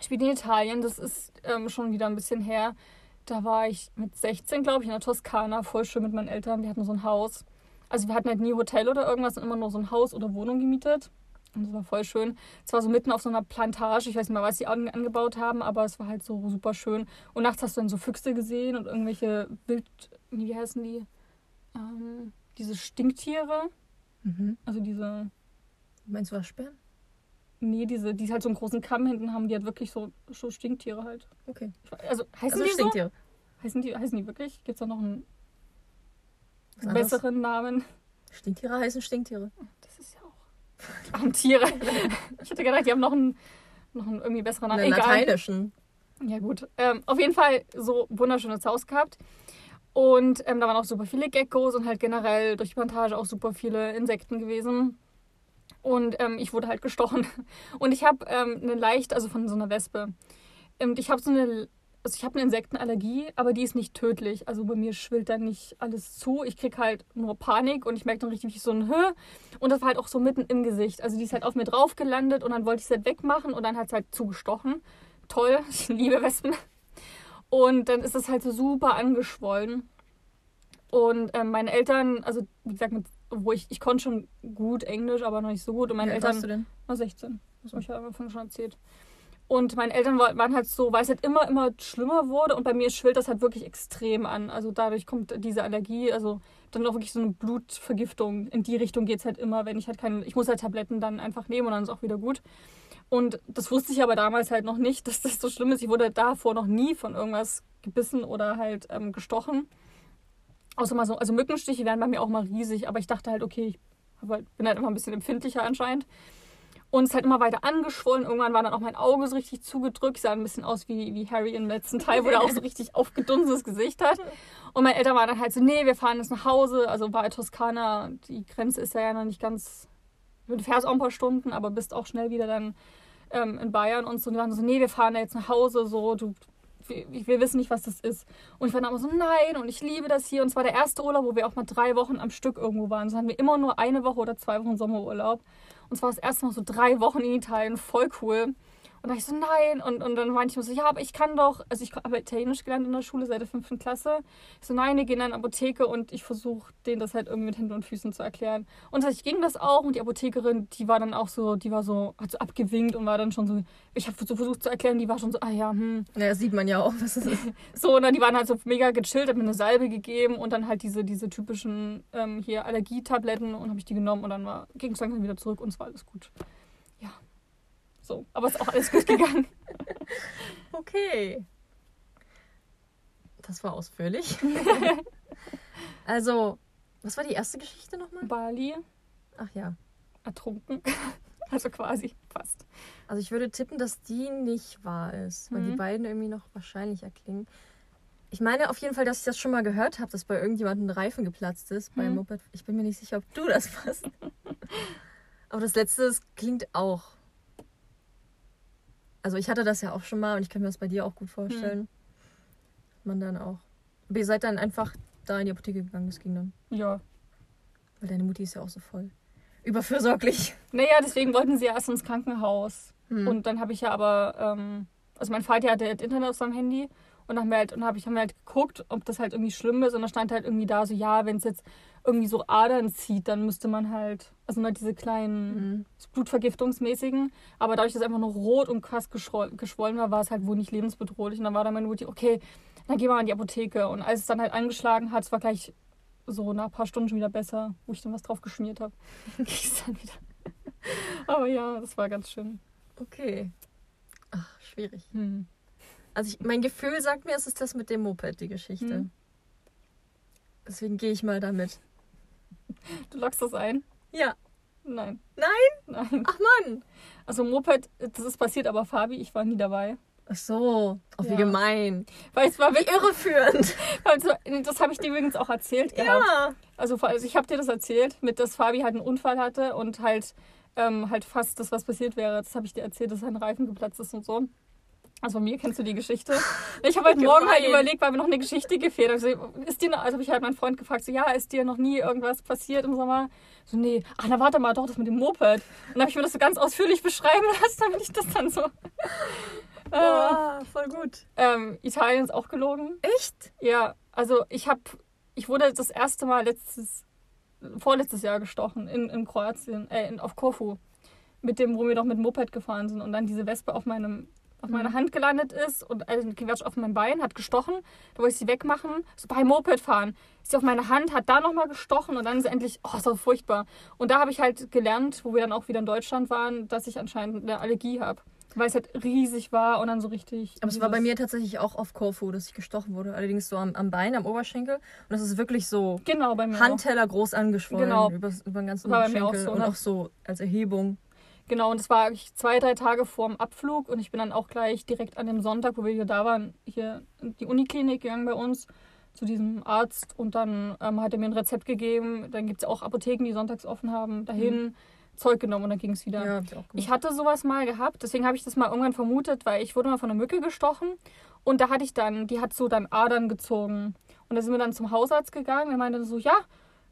S2: spielt in Italien. Das ist ähm, schon wieder ein bisschen her. Da war ich mit 16, glaube ich, in der Toskana. Voll schön mit meinen Eltern. Wir hatten so ein Haus. Also wir hatten halt nie Hotel oder irgendwas, immer nur so ein Haus oder Wohnung gemietet. Und das war voll schön. Es war so mitten auf so einer Plantage. Ich weiß nicht mal, was die an- angebaut haben, aber es war halt so super schön. Und nachts hast du dann so Füchse gesehen und irgendwelche Wild... Wie heißen die? Ähm, diese Stinktiere.
S1: Mhm.
S2: Also diese...
S1: Meinst du Waschbären?
S2: Nee, diese, die halt so einen großen Kamm hinten haben, die hat wirklich so, so Stinktiere halt.
S1: Okay.
S2: Also heißen
S1: Also
S2: die so?
S1: Stinktiere.
S2: Heißen die, heißen die wirklich? Gibt es da noch einen besseren Namen?
S1: Stinktiere heißen Stinktiere.
S2: Das ist ja auch. Die armen Tiere. Ich hätte gedacht, die haben noch einen, noch einen irgendwie besseren Namen. Egal.
S1: lateinischen.
S2: Ja, gut. Ähm, auf jeden Fall so wunderschönes Haus gehabt. Und ähm, da waren auch super viele Geckos und halt generell durch die Plantage auch super viele Insekten gewesen. Und ähm, ich wurde halt gestochen. Und ich habe ähm, eine leicht, also von so einer Wespe. Und ich habe so eine, also ich habe eine Insektenallergie, aber die ist nicht tödlich. Also bei mir schwillt dann nicht alles zu. Ich krieg halt nur Panik und ich merke dann richtig wie so ein Hö. Und das war halt auch so mitten im Gesicht. Also die ist halt auf mir drauf gelandet und dann wollte ich sie halt wegmachen und dann hat es halt zugestochen. Toll, ich liebe Wespen. Und dann ist es halt so super angeschwollen. Und ähm, meine Eltern, also wie gesagt, mit, wo ich, ich konnte schon gut Englisch, aber noch nicht so gut. Und meine
S1: alt
S2: Eltern.
S1: warst du denn?
S2: War 16. Das habe ich ja am Anfang schon erzählt. Und meine Eltern wa- waren halt so, weil es halt immer, immer schlimmer wurde und bei mir schwillt das halt wirklich extrem an. Also dadurch kommt diese Allergie, also dann auch wirklich so eine Blutvergiftung. In die Richtung geht es halt immer, wenn ich halt keine, ich muss halt Tabletten dann einfach nehmen und dann ist auch wieder gut. Und das wusste ich aber damals halt noch nicht, dass das so schlimm ist. Ich wurde davor noch nie von irgendwas gebissen oder halt ähm, gestochen. Außer mal so, also Mückenstiche wären bei mir auch mal riesig, aber ich dachte halt, okay, ich halt, bin halt immer ein bisschen empfindlicher anscheinend. Und es ist halt immer weiter angeschwollen. Irgendwann war dann auch mein Auge so richtig zugedrückt. Ich sah ein bisschen aus wie, wie Harry im letzten Teil, wo er auch so richtig aufgedunsenes Gesicht hat. Und meine Eltern waren dann halt so, nee, wir fahren jetzt nach Hause. Also bei Toskana, die Grenze ist ja, ja noch nicht ganz. Du fährst auch ein paar Stunden, aber bist auch schnell wieder dann ähm, in Bayern und so. Und die waren so, nee, wir fahren da jetzt nach Hause, so, du, wir, wir wissen nicht, was das ist. Und ich war dann immer so, nein, und ich liebe das hier. Und es war der erste Urlaub, wo wir auch mal drei Wochen am Stück irgendwo waren. So hatten wir immer nur eine Woche oder zwei Wochen Sommerurlaub. Und es war das erste Mal so drei Wochen in Italien, voll cool. Und da ich so, nein. Und, und dann meinte ich mir so, ja, aber ich kann doch, also ich habe Italienisch gelernt in der Schule seit der fünften Klasse. Ich so, nein, wir gehen in eine Apotheke und ich versuche denen das halt irgendwie mit Händen und Füßen zu erklären. Und tatsächlich ging das auch und die Apothekerin, die war dann auch so, die war so, hat so abgewinkt und war dann schon so, ich habe so versucht zu erklären, die war schon so, ah ja, hm.
S1: Ja, das sieht man ja auch, was es ist.
S2: So, und dann die waren halt so mega gechillt, hat mir eine Salbe gegeben und dann halt diese, diese typischen ähm, hier Allergietabletten und habe ich die genommen und dann war, ging es langsam wieder zurück und es war alles gut. So, aber es ist auch alles gut gegangen.
S1: Okay. Das war ausführlich. also, was war die erste Geschichte nochmal?
S2: Bali,
S1: Ach ja.
S2: ertrunken. Also quasi, fast.
S1: Also ich würde tippen, dass die nicht wahr ist, weil
S2: Mhm.
S1: die beiden irgendwie noch wahrscheinlicher klingen. Ich meine auf jeden Fall, dass ich das schon mal gehört habe, dass bei irgendjemandem ein Reifen geplatzt ist beim
S2: Mhm.
S1: Moped. Ich bin mir nicht sicher, ob du das warst. Aber das letzte das klingt auch. Also ich hatte das ja auch schon mal und ich kann mir das bei dir auch gut vorstellen. Man dann auch. Aber ihr seid dann einfach da in die Apotheke gegangen, das ging dann.
S2: Ja.
S1: Weil deine Mutti ist ja auch so voll. Überfürsorglich.
S2: Naja, deswegen wollten sie erst ins Krankenhaus.
S1: Hm.
S2: Und dann habe ich ja aber, ähm, also mein Vater hatte das Internet auf seinem Handy Und dann haben wir halt, und hab ich, haben wir halt geguckt, ob das halt irgendwie schlimm ist. Und da stand halt irgendwie da so, ja, wenn es jetzt irgendwie so Adern zieht, dann müsste man halt, also nur diese kleinen
S1: Mhm.
S2: Blutvergiftungsmäßigen. Aber dadurch, dass es einfach nur rot und krass geschwoll- geschwollen war, war es halt wohl nicht lebensbedrohlich. Und dann war dann meine Mutti, okay, dann gehen wir mal in die Apotheke. Und als es dann halt angeschlagen hat, es war gleich so nach ein paar Stunden schon wieder besser, wo ich dann was drauf geschmiert habe. Ging es dann wieder. Aber ja, das war ganz schön.
S1: Okay. Ach, schwierig.
S2: Hm.
S1: Also ich, mein Gefühl sagt mir, es ist das mit dem Moped, die Geschichte.
S2: Hm.
S1: Deswegen gehe ich mal damit.
S2: Du lockst das ein?
S1: Ja.
S2: Nein.
S1: Nein?
S2: Nein.
S1: Ach Mann.
S2: Also Moped, das ist passiert, aber Fabi, ich war nie dabei.
S1: Ach so. Wie
S2: Ja.
S1: gemein.
S2: Weil es war
S1: Wie irreführend.
S2: also, das habe ich dir übrigens auch erzählt gehabt.
S1: ja.
S2: Also, also ich habe dir das erzählt, mit dass Fabi halt einen Unfall hatte und halt, ähm, halt fast das, was passiert wäre. Das habe ich dir erzählt, dass sein Reifen geplatzt ist und so. Also von mir kennst du die Geschichte. Ich habe heute Morgen halt überlegt, weil mir noch eine Geschichte gefehlt. Also, ist dir, also habe ich halt meinen Freund gefragt, so, ja, ist dir noch nie irgendwas passiert im Sommer? So, nee. Ach, na warte mal, doch, das mit dem Moped. Und dann habe ich mir das so ganz ausführlich beschreiben lassen, damit ich das dann so... Äh,
S1: Oh, voll gut.
S2: ähm, Italien ist auch gelogen.
S1: Echt?
S2: Ja, also ich habe, ich wurde das erste Mal letztes, vorletztes Jahr gestochen in, in Kroatien, äh, in, auf Korfu. Mit dem, wo wir doch mit dem Moped gefahren sind und dann diese Wespe auf meinem auf meiner Hand gelandet ist und also Quatsch auf meinem Bein, hat gestochen. Da wollte ich sie wegmachen. So beim Moped fahren. Ist sie auf meine Hand, hat da nochmal gestochen und dann ist sie endlich, oh, so furchtbar. Und da habe ich halt gelernt, wo wir dann auch wieder in Deutschland waren, dass ich anscheinend eine Allergie habe. Weil es halt riesig war und dann so richtig.
S1: Aber es war bei mir tatsächlich auch auf Korfu, dass ich gestochen wurde. Allerdings so am, am Bein, am Oberschenkel. Und das ist wirklich so
S2: Genau, bei mir. auch.
S1: Handteller groß angeschwollen.
S2: Genau.
S1: Über, über den ganzen
S2: War bei mir auch
S1: Schenkel.
S2: so,
S1: und
S2: ne?
S1: auch so als Erhebung.
S2: Genau, und es war eigentlich zwei, drei Tage vorm Abflug und ich bin dann auch gleich direkt an dem Sonntag, wo wir hier da waren, hier in die Uniklinik gegangen bei uns zu diesem Arzt und dann ähm, hat er mir ein Rezept gegeben. Dann gibt es auch Apotheken, die sonntags offen haben, dahin Zeug genommen und dann ging es wieder.
S1: Ja, ich auch.
S2: Ich hatte sowas mal gehabt, deswegen habe ich das mal irgendwann vermutet, weil ich wurde mal von einer Mücke gestochen und da hatte ich dann, die hat so dann Adern gezogen. Und da sind wir dann zum Hausarzt gegangen, der meinte so, ja,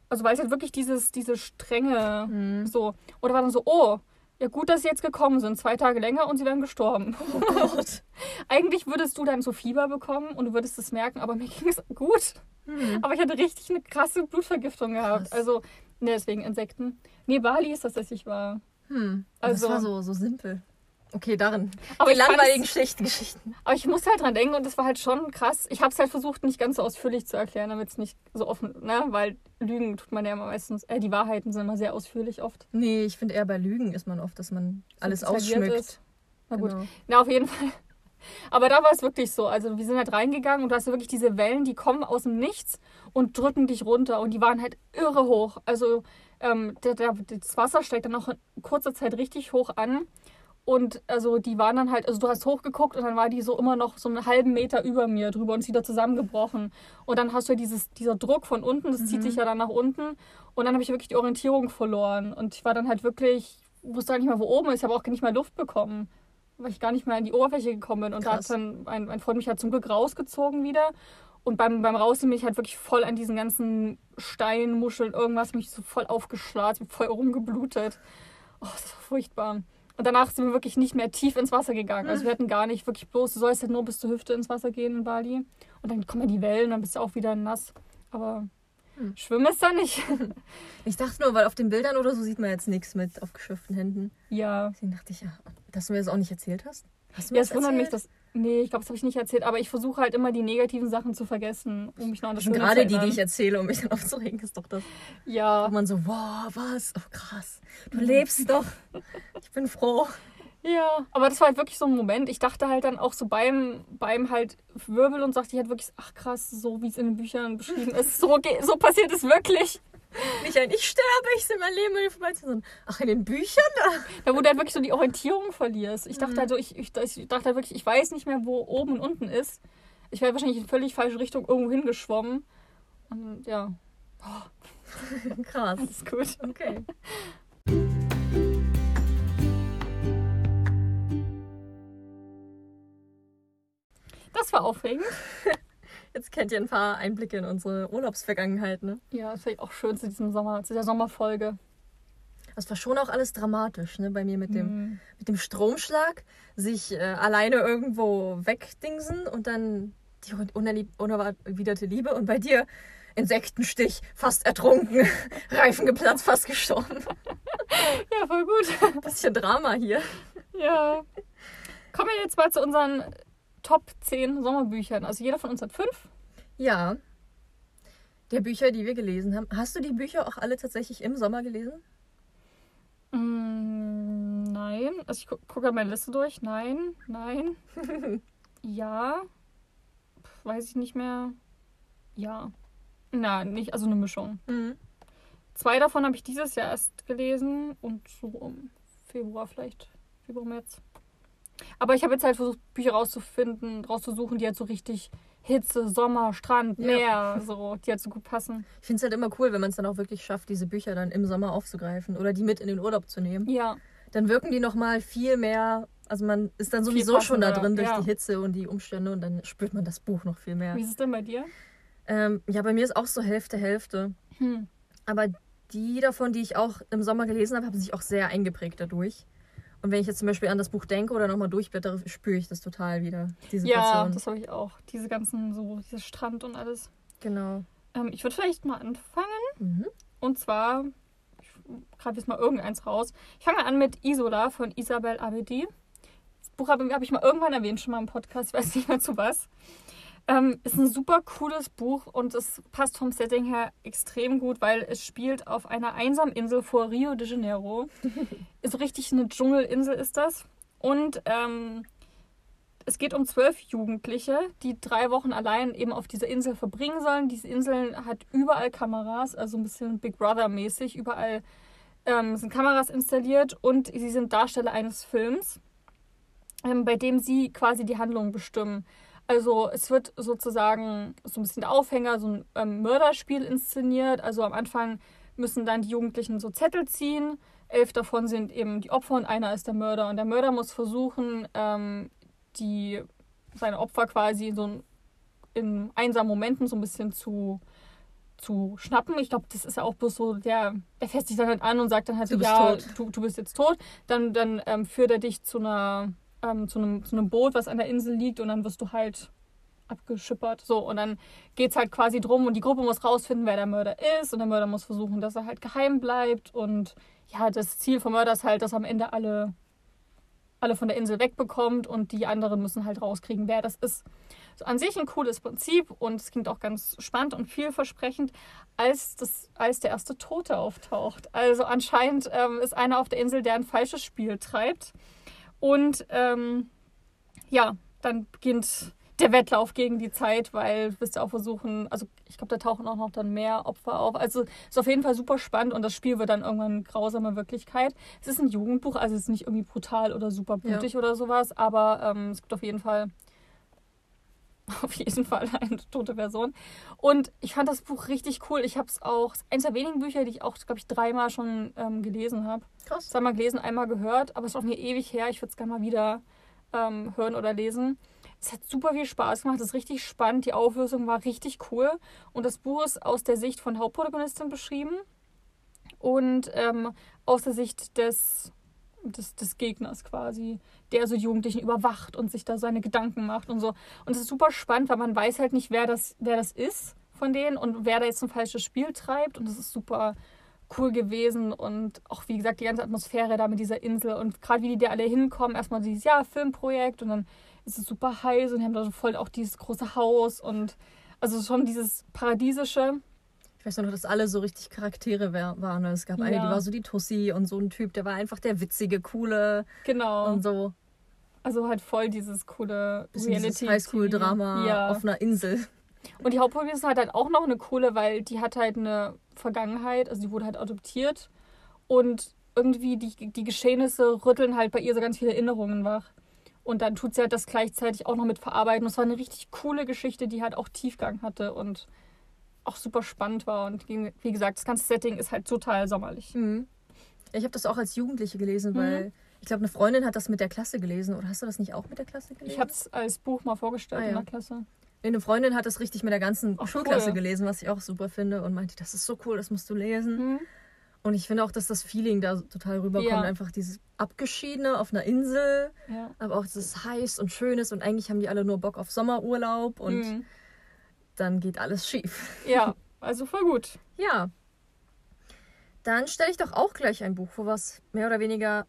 S2: also weil es halt wirklich dieses, diese Strenge
S1: Mhm.
S2: so. Oder war dann so, oh, ja gut, dass sie jetzt gekommen sind, zwei Tage länger und sie wären gestorben.
S1: Oh Gott.
S2: Eigentlich würdest du dann so Fieber bekommen und du würdest es merken, aber mir ging es gut.
S1: Hm.
S2: Aber ich hatte richtig eine krasse Blutvergiftung gehabt.
S1: Krass.
S2: Also, ne, deswegen Insekten. Nee, Bali ist das, dass ich war.
S1: Hm.
S2: Also-
S1: das war so, so simpel. Okay, darin.
S2: Aber
S1: die langweiligen Geschichten.
S2: Aber ich musste halt dran denken und das war halt schon krass. Ich habe es halt versucht, nicht ganz so ausführlich zu erklären, damit es nicht so offen, ne? Weil Lügen tut man ja immer meistens, äh, die Wahrheiten sind immer sehr ausführlich oft.
S1: Nee, ich finde eher bei Lügen ist man oft, dass man alles
S2: detailliert
S1: ausschmückt.
S2: ist. Na gut.
S1: Genau.
S2: Na, auf jeden Fall. Aber da war es wirklich so. Also wir sind halt reingegangen und du hast wirklich diese Wellen, die kommen aus dem Nichts und drücken dich runter. Und die waren halt irre hoch. Also ähm, das Wasser steigt dann auch in kurzer Zeit richtig hoch an. Und also die waren dann halt, also du hast hochgeguckt und dann war die so immer noch so einen halben Meter über mir drüber und ist wieder zusammengebrochen. Und dann hast du ja dieses, dieser Druck von unten, das zieht sich ja dann nach unten. Und dann habe ich wirklich die Orientierung verloren. Und ich war dann halt wirklich, wusste gar nicht mehr, wo oben ist. Ich habe auch nicht mehr Luft bekommen weil ich gar nicht mehr an die Oberfläche gekommen bin. Und da
S1: Krass.
S2: hat dann ein, mein Freund mich halt zum Glück rausgezogen wieder. Und beim, beim Rausnehmen bin ich halt wirklich voll an diesen ganzen Steinen, Muscheln, irgendwas, mich so voll aufgeschlagen, voll rumgeblutet. Oh, das war furchtbar. Und danach sind wir wirklich nicht mehr tief ins Wasser gegangen. Also wir hatten gar nicht wirklich bloß, du sollst halt nur bis zur Hüfte ins Wasser gehen in Bali. Und dann kommen ja die Wellen, dann bist du auch wieder nass. Aber
S1: Hm.
S2: schwimmen ist da nicht.
S1: Ich dachte nur, weil auf den Bildern oder so sieht man jetzt nichts mit aufgeschürften Händen.
S2: ja.
S1: Deswegen dachte ich, ja, dass du mir das auch nicht erzählt hast. Hast du mir
S2: Ja,
S1: das
S2: es wundert mich, dass. Nee, ich glaube, das habe ich nicht erzählt, aber ich versuche halt immer die negativen Sachen zu vergessen, um mich noch an das Schöne
S1: gerade die, die ich erzähle, um mich dann aufzuregen, ist doch das.
S2: Ja,
S1: Wo man so, wow, was? Oh, krass. Du lebst doch. Ich bin froh.
S2: ja. Aber das war halt wirklich so ein Moment. Ich dachte halt dann auch so beim, beim halt Wirbel und sagte ich halt wirklich, ach krass, so wie es in den Büchern beschrieben ist, so, so passiert es wirklich.
S1: Nicht ein, ich sterbe, ich sehe mein Leben mir vorbei, sondern, ach, in den Büchern da.
S2: Da wo du halt wirklich so die Orientierung verlierst. Ich
S1: Mhm.
S2: dachte halt so, ich, ich, ich dachte halt wirklich, ich weiß nicht mehr, wo oben und unten ist. Ich wäre wahrscheinlich in völlig falsche Richtung irgendwo hingeschwommen. Und ja,
S1: Krass.
S2: alles gut.
S1: Okay.
S2: Das war aufregend.
S1: Jetzt kennt ihr ein paar Einblicke in unsere Urlaubsvergangenheit, ne?
S2: Ja, das finde ich auch schön zu diesem Sommer, zu der Sommerfolge.
S1: Das war schon auch alles dramatisch, ne? Bei mir mit dem,
S2: Mhm.
S1: mit dem Stromschlag, sich äh, alleine irgendwo wegdingsen und dann die unerwiderte Liebe und bei dir Insektenstich, fast ertrunken, Reifen geplatzt, fast gestorben.
S2: Ja, voll gut.
S1: Bisschen Drama hier.
S2: Ja. Kommen wir jetzt mal zu unseren Top 10 Sommerbüchern. Also jeder von uns hat fünf.
S1: Ja. Der Bücher, die wir gelesen haben. Hast du die Bücher auch alle tatsächlich im Sommer gelesen?
S2: Mm, nein. Also ich gu gucke meine Liste durch. Nein, nein. ja. Pff, weiß ich nicht mehr. Ja. Na, nicht, also eine Mischung.
S1: Mhm.
S2: Zwei davon habe ich dieses Jahr erst gelesen und so im Februar vielleicht. Februar, März. Aber ich habe jetzt halt versucht, Bücher rauszufinden, rauszusuchen, die halt so richtig Hitze, Sommer, Strand,
S1: Ja.
S2: Meer, so, die halt so gut passen.
S1: Ich finde es halt immer cool, wenn man es dann auch wirklich schafft, diese Bücher dann im Sommer aufzugreifen oder die mit in den Urlaub zu nehmen.
S2: Ja.
S1: Dann wirken die nochmal viel mehr. Also man ist dann sowieso schon da drin durch
S2: ja.
S1: die Hitze und die Umstände und dann spürt man das Buch noch viel mehr.
S2: Wie ist es denn bei dir?
S1: Ähm, ja, bei mir ist auch so Hälfte, Hälfte.
S2: Hm.
S1: Aber die davon, die ich auch im Sommer gelesen habe, haben sich auch sehr eingeprägt dadurch. Und wenn ich jetzt zum Beispiel an das Buch denke oder nochmal durchblättere, spüre ich das total wieder. Die
S2: Ja, das habe ich auch. Diese ganzen, so, dieser Strand und alles.
S1: genau.
S2: Ähm, ich würde vielleicht mal anfangen.
S1: Mhm.
S2: Und zwar, ich greife jetzt mal irgendeins raus. Ich fange an mit Isola von Isabel Abedi. Das Buch habe hab ich mal irgendwann erwähnt, schon mal im Podcast, ich weiß nicht mehr zu was. Ähm, ist ein super cooles Buch und es passt vom Setting her extrem gut, weil es spielt auf einer einsamen Insel vor Rio de Janeiro. ist so richtig eine Dschungelinsel ist das. Und ähm, es geht um zwölf Jugendliche, die drei Wochen allein eben auf dieser Insel verbringen sollen. Diese Insel hat überall Kameras, also ein bisschen Big Brother-mäßig. Überall ähm, sind Kameras installiert und sie sind Darsteller eines Films, ähm, bei dem sie quasi die Handlung bestimmen. Also es wird sozusagen so ein bisschen der Aufhänger, so ein ähm, Mörderspiel inszeniert. Also am Anfang müssen dann die Jugendlichen so Zettel ziehen. Elf davon sind eben die Opfer und einer ist der Mörder. Und der Mörder muss versuchen, ähm, die, seine Opfer quasi so ein- in einsamen Momenten so ein bisschen zu, zu schnappen. Ich glaube, das ist ja auch bloß so, der, der fässt sich dann halt an und sagt dann halt
S1: Du
S2: ja,
S1: tot.
S2: Du, du bist jetzt tot. Dann, dann ähm, führt er dich zu einer, ähm, zu, einem, zu einem Boot, was an der Insel liegt und dann wirst du halt abgeschippert. So, und dann geht es halt quasi drum und die Gruppe muss rausfinden, wer der Mörder ist und der Mörder muss versuchen, dass er halt geheim bleibt und ja, das Ziel vom Mörder ist halt, dass am Ende alle, alle von der Insel wegbekommt und die anderen müssen halt rauskriegen, wer das ist. So an sich ein cooles Prinzip und es klingt auch ganz spannend und vielversprechend, als, das, als der erste Tote auftaucht. Also anscheinend ähm, ist einer auf der Insel, der ein falsches Spiel treibt. Und ähm, ja, dann beginnt der Wettlauf gegen die Zeit, weil du wirst ja auch versuchen, also ich glaube, da tauchen auch noch dann mehr Opfer auf. Also ist auf jeden Fall super spannend und das Spiel wird dann irgendwann grausame Wirklichkeit. Es ist ein Jugendbuch, also es ist nicht irgendwie brutal oder super blutig oder sowas, aber ähm, es gibt auf jeden Fall auf jeden Fall eine tote Person. Und ich fand das Buch richtig cool. Ich habe es auch, es ist eines der wenigen Bücher, die ich auch, glaube ich, dreimal schon ähm, gelesen habe.
S1: Krass.
S2: Zweimal gelesen, einmal gehört, aber es ist auch mir ewig her. Ich würde es gerne mal wieder ähm, hören oder lesen. Es hat super viel Spaß gemacht, es ist richtig spannend, die Auflösung war richtig cool. Und das Buch ist aus der Sicht von Hauptprotagonistin beschrieben und ähm, aus der Sicht des, des, des Gegners quasi, der so Jugendlichen überwacht und sich da seine Gedanken macht und so. Und es ist super spannend, weil man weiß halt nicht, wer das, wer das ist von denen und wer da jetzt ein falsches Spiel treibt. Und das ist super cool gewesen und auch wie gesagt die ganze Atmosphäre da mit dieser Insel und gerade wie die da alle hinkommen, erstmal dieses ja Filmprojekt und dann ist es super heiß und die haben da so voll auch dieses große Haus und also schon dieses paradiesische.
S1: Ich weiß noch, dass alle so richtig Charaktere waren. Es gab eine,
S2: Ja.
S1: die war so die Tussi und so ein Typ, der war einfach der witzige, coole
S2: Genau.
S1: und so.
S2: Also halt voll dieses coole Reality.
S1: Highschool-Drama
S2: Ja.
S1: auf einer Insel.
S2: Und die Hauptprotagonistin hat halt auch noch eine coole, weil die hat halt eine Vergangenheit, also die wurde halt adoptiert und irgendwie die, die Geschehnisse rütteln halt bei ihr so ganz viele Erinnerungen wach. Und dann tut sie halt das gleichzeitig auch noch mit verarbeiten. Und es war eine richtig coole Geschichte, die halt auch Tiefgang hatte und auch super spannend war. Und wie wie gesagt, das ganze Setting ist halt total sommerlich.
S1: Mhm. Ich habe das auch als Jugendliche gelesen,
S2: Mhm.
S1: weil ich glaube, eine Freundin hat das mit der Klasse gelesen. Oder hast du das nicht auch mit der Klasse gelesen?
S2: Ich habe es als Buch mal vorgestellt
S1: Ah,
S2: in
S1: ja.
S2: der Klasse.
S1: Eine Freundin hat das richtig mit der ganzen
S2: Ach,
S1: Schulklasse
S2: cool.
S1: gelesen, was ich auch super finde und meinte, das ist so cool, das musst du lesen.
S2: Mhm.
S1: Und ich finde auch, dass das Feeling da total rüberkommt.
S2: Ja.
S1: Einfach dieses Abgeschiedene auf einer Insel,
S2: Ja.
S1: aber auch dieses heiß und schönes. Und eigentlich haben die alle nur Bock auf Sommerurlaub und
S2: Mhm.
S1: Dann geht alles schief.
S2: Ja, also voll gut.
S1: Ja. Dann stelle ich doch auch gleich ein Buch vor, was mehr oder weniger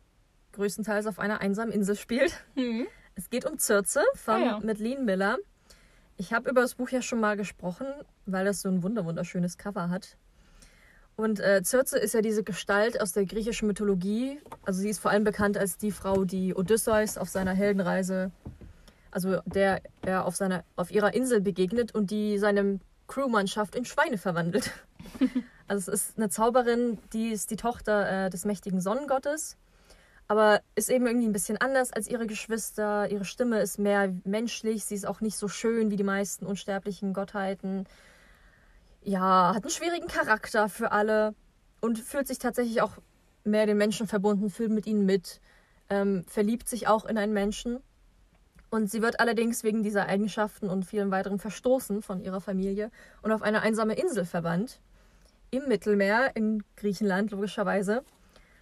S1: größtenteils auf einer einsamen Insel spielt.
S2: Mhm.
S1: Es geht um Circe von
S2: Ah, ja.
S1: Madeleine Miller. Ich habe über das Buch ja schon mal gesprochen, weil das so ein wunder wunderschönes Cover hat. Und äh, Circe ist ja diese Gestalt aus der griechischen Mythologie. Also sie ist vor allem bekannt als die Frau, die Odysseus auf seiner Heldenreise, also der er auf seiner auf ihrer Insel begegnet und die seine Crewmannschaft in Schweine verwandelt. also es ist eine Zauberin, die ist die Tochter äh, des mächtigen Sonnengottes aber ist eben irgendwie ein bisschen anders als ihre Geschwister. Ihre Stimme ist mehr menschlich, sie ist auch nicht so schön wie die meisten unsterblichen Gottheiten. Ja, hat einen schwierigen Charakter für alle und fühlt sich tatsächlich auch mehr den Menschen verbunden, fühlt mit ihnen mit, ähm, verliebt sich auch in einen Menschen. Und sie wird allerdings wegen dieser Eigenschaften und vielen weiteren verstoßen von ihrer Familie und auf eine einsame Insel verbannt. Im Mittelmeer, in Griechenland logischerweise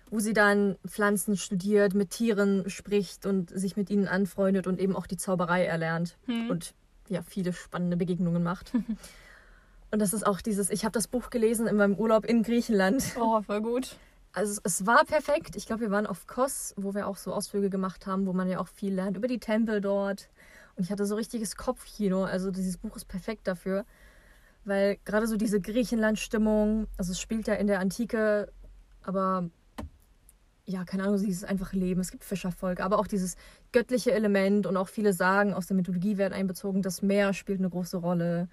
S1: wo sie dann Pflanzen studiert, mit Tieren spricht und sich mit ihnen anfreundet und eben auch die Zauberei erlernt
S2: Hm.
S1: und ja, viele spannende Begegnungen macht. und das ist auch dieses, ich habe das Buch gelesen in meinem Urlaub in Griechenland.
S2: Oh, voll gut.
S1: Also es, war perfekt. Ich glaube, wir waren auf Kos, wo wir auch so Ausflüge gemacht haben, wo man ja auch viel lernt über die Tempel dort. Und ich hatte so richtiges Kopfkino. Also dieses Buch ist perfekt dafür. Weil gerade so diese Griechenland-Stimmung, also es spielt ja in der Antike, aber ja, keine Ahnung, dieses einfache Leben. Es gibt Fischervolk, aber auch dieses göttliche Element und auch viele Sagen aus der Mythologie werden einbezogen. Das Meer spielt eine große Rolle.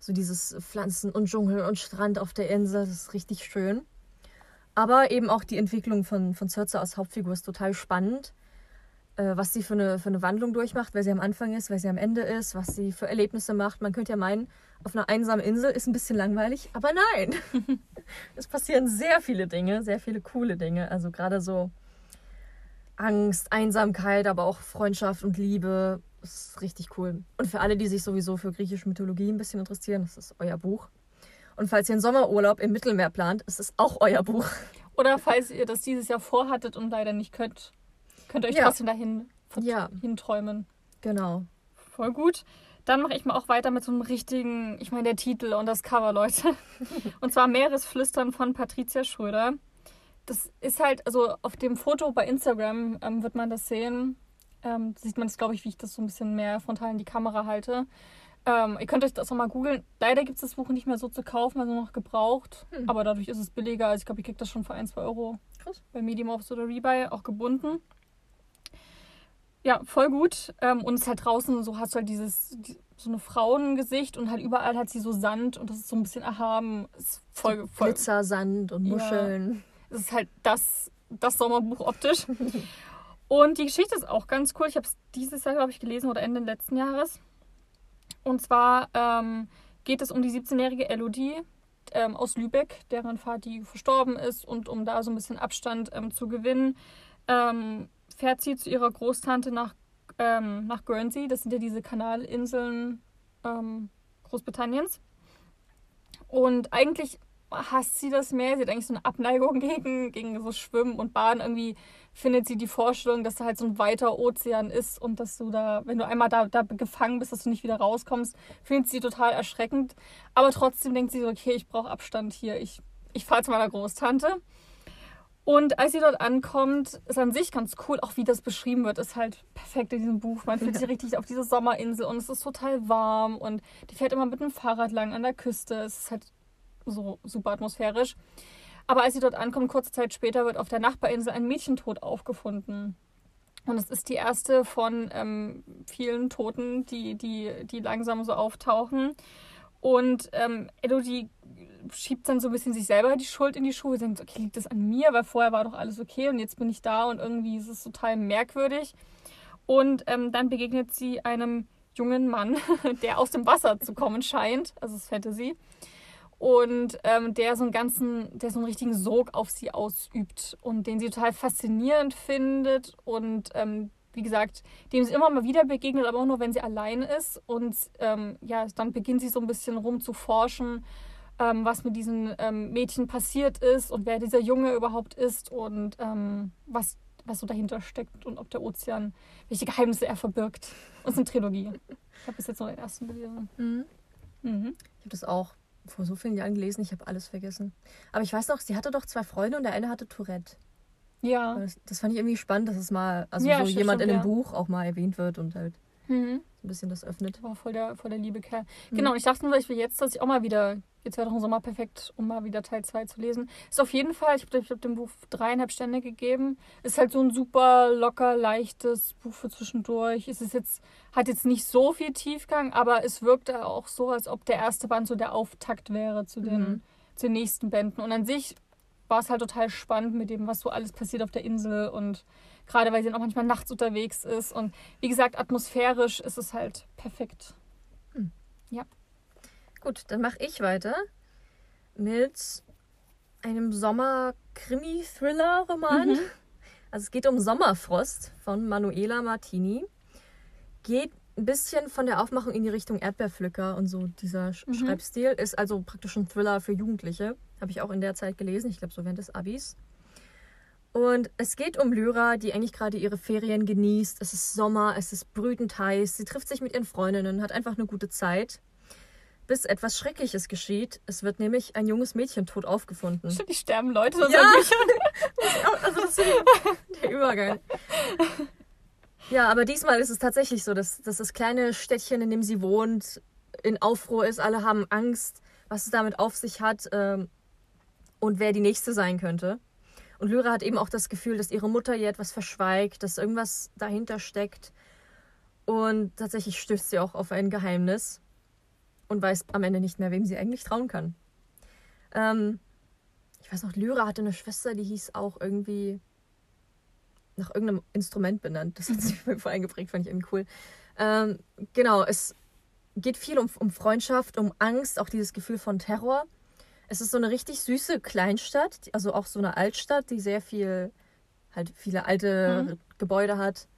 S1: So dieses Pflanzen und Dschungel und Strand auf der Insel, das ist richtig schön. Aber eben auch die Entwicklung von, von Circe als Hauptfigur ist total spannend. Äh, was sie für eine, für eine Wandlung durchmacht, wer sie am Anfang ist, wer sie am Ende ist, was sie für Erlebnisse macht. Man könnte ja meinen, auf einer einsamen Insel ist ein bisschen langweilig, aber nein. es passieren sehr viele Dinge, sehr viele coole Dinge. Also gerade so Angst, Einsamkeit, aber auch Freundschaft und Liebe. Das ist richtig cool. Und für alle, die sich sowieso für griechische Mythologie ein bisschen interessieren, das ist euer Buch. Und falls ihr einen Sommerurlaub im Mittelmeer plant, ist es auch euer Buch.
S2: Oder falls ihr das dieses Jahr vorhattet und leider nicht könnt, könnt ihr euch
S1: Ja.
S2: trotzdem dahin
S1: Ja.
S2: hinträumen.
S1: Genau.
S2: Voll gut. Dann mache ich mal auch weiter mit so einem richtigen, ich meine, der Titel und das Cover, Leute. Und zwar Meeresflüstern von Patricia Schröder. Das ist halt, also auf dem Foto bei Instagram ähm, wird man das sehen. Ähm, sieht man das, glaube ich, wie ich das so ein bisschen mehr frontal in die Kamera halte. Ähm, ihr könnt euch das nochmal googeln. Leider gibt es das Buch nicht mehr so zu kaufen, also noch gebraucht.
S1: Hm.
S2: Aber dadurch ist es billiger. Also ich glaube, ihr kriegt das schon für 1, 2 Euro
S1: Krass.
S2: bei Medium-Office oder Rebuy, auch gebunden. Ja, voll gut. Ähm, und es ist halt draußen, so hast du halt dieses, die, so eine Frauengesicht und halt überall hat sie so Sand und das ist so ein bisschen erhaben. Ist voll, voll,
S1: Glitzer, Sand und. Muscheln.
S2: es ist halt das, das Sommerbuch optisch. Und die Geschichte ist auch ganz cool. Ich habe es dieses Jahr, glaube ich, gelesen oder Ende letzten Jahres. Und zwar ähm, geht es um die 17-jährige Elodie ähm, aus Lübeck, deren Vati verstorben ist. Und um da so ein bisschen Abstand ähm, zu gewinnen, ähm, fährt sie zu ihrer Großtante nach, ähm, nach Guernsey. Das sind ja diese Kanalinseln ähm, Großbritanniens. Und eigentlich hasst sie das Meer. Sie hat eigentlich so eine Abneigung gegen, gegen so Schwimmen und Baden. Irgendwie findet sie die Vorstellung, dass da halt so ein weiter Ozean ist und dass du da, wenn du einmal da, da gefangen bist, dass du nicht wieder rauskommst, findet sie total erschreckend. Aber trotzdem denkt sie so, okay, ich brauche Abstand hier. Ich, ich fahre zu meiner Großtante. Und als sie dort ankommt, ist an sich ganz cool, auch wie das beschrieben wird, ist halt perfekt in diesem Buch. Man fühlt sich richtig auf diese Sommerinsel und es ist total warm und die fährt immer mit dem Fahrrad lang an der Küste. Es ist halt so super atmosphärisch. Aber als sie dort ankommt, kurze Zeit später, wird auf der Nachbarinsel ein Mädchentod aufgefunden. Und es ist die erste von ähm, vielen Toten, die, die, die langsam so auftauchen. Und ähm, Elodie schiebt dann so ein bisschen sich selber die Schuld in die Schuhe. Sie denkt, okay, liegt das an mir? Weil vorher war doch alles okay und jetzt bin ich da und irgendwie ist es total merkwürdig. Und ähm, dann begegnet sie einem jungen Mann, der aus dem Wasser zu kommen scheint. Also es ist Fantasy. Und ähm, der so einen ganzen, der so einen richtigen Sog auf sie ausübt und den sie total faszinierend findet und ähm, wie gesagt, dem sie immer mal wieder begegnet, aber auch nur, wenn sie allein ist. Und ähm, ja, dann beginnt sie so ein bisschen rum zu forschen, ähm, was mit diesen ähm, Mädchen passiert ist und wer dieser Junge überhaupt ist und ähm, was, was so dahinter steckt und ob der Ozean, welche Geheimnisse er verbirgt. Und es ist eine Trilogie. Ich habe bis jetzt nur den ersten gelesen.
S1: Mhm.
S2: Mhm.
S1: Ich habe das auch vor so vielen Jahren gelesen, ich habe alles vergessen. Aber ich weiß noch, sie hatte doch zwei Freunde und der eine hatte Tourette.
S2: Ja.
S1: Das, das fand ich irgendwie spannend, dass es mal, also
S2: Ja,
S1: so jemand in einem
S2: ja.
S1: Buch auch mal erwähnt wird und halt
S2: Mhm.
S1: So ein bisschen das öffnet.
S2: War voll der, voll der liebe Kerl.
S1: Mhm.
S2: Genau, und ich dachte nur, ich will jetzt, dass ich auch mal wieder, jetzt wäre doch im Sommer perfekt, um mal wieder Teil 2 zu lesen. Ist auf jeden Fall, ich habe ich hab dem Buch dreieinhalb Sterne gegeben. Ist halt so ein super locker, leichtes Buch für zwischendurch. Es ist jetzt, hat jetzt nicht so viel Tiefgang, aber es wirkt auch so, als ob der erste Band so der Auftakt wäre zu den,
S1: Mhm.
S2: zu den nächsten Bänden. Und an sich war es halt total spannend mit dem, was so alles passiert auf der Insel und gerade weil sie dann auch manchmal nachts unterwegs ist. Und wie gesagt, atmosphärisch ist es halt perfekt.
S1: Gut, dann mache ich weiter mit einem Sommer-Krimi-Thriller-Roman.
S2: Mhm.
S1: Also es geht um Sommerfrost von Manuela Martini. Geht ein bisschen von der Aufmachung in die Richtung Erdbeerpflücker und so dieser Sch
S2: Mhm.
S1: Schreibstil. Ist also praktisch ein Thriller für Jugendliche. Habe ich auch in der Zeit gelesen, ich glaube so während des Abis. Und es geht um Lyra, die eigentlich gerade ihre Ferien genießt. Es ist Sommer, es ist brütend heiß. Sie trifft sich mit ihren Freundinnen, hat einfach eine gute Zeit. Bis etwas Schreckliches geschieht. Es wird nämlich ein junges Mädchen tot aufgefunden.
S2: Die sterben Leute in
S1: Ja.
S2: Büchern.
S1: Also das ist der Übergang. Ja, aber diesmal ist es tatsächlich so, dass, dass das kleine Städtchen, in dem sie wohnt, in Aufruhr ist. Alle haben Angst, was es damit auf sich hat ähm, und wer die Nächste sein könnte. Und Lyra hat eben auch das Gefühl, dass ihre Mutter ihr etwas verschweigt, dass irgendwas dahinter steckt. Und tatsächlich stößt sie auch auf ein Geheimnis und weiß am Ende nicht mehr, wem sie eigentlich trauen kann. Ähm, ich weiß noch, Lyra hatte eine Schwester, die hieß auch irgendwie nach irgendeinem Instrument benannt. Das hat sich mir voll eingeprägt, fand ich irgendwie cool. Ähm, genau, es geht viel um, um Freundschaft, um Angst, auch dieses Gefühl von Terror. Es ist so eine richtig süße Kleinstadt, also auch so eine Altstadt, die sehr viel, halt viele alte
S2: Mhm.
S1: Gebäude hat.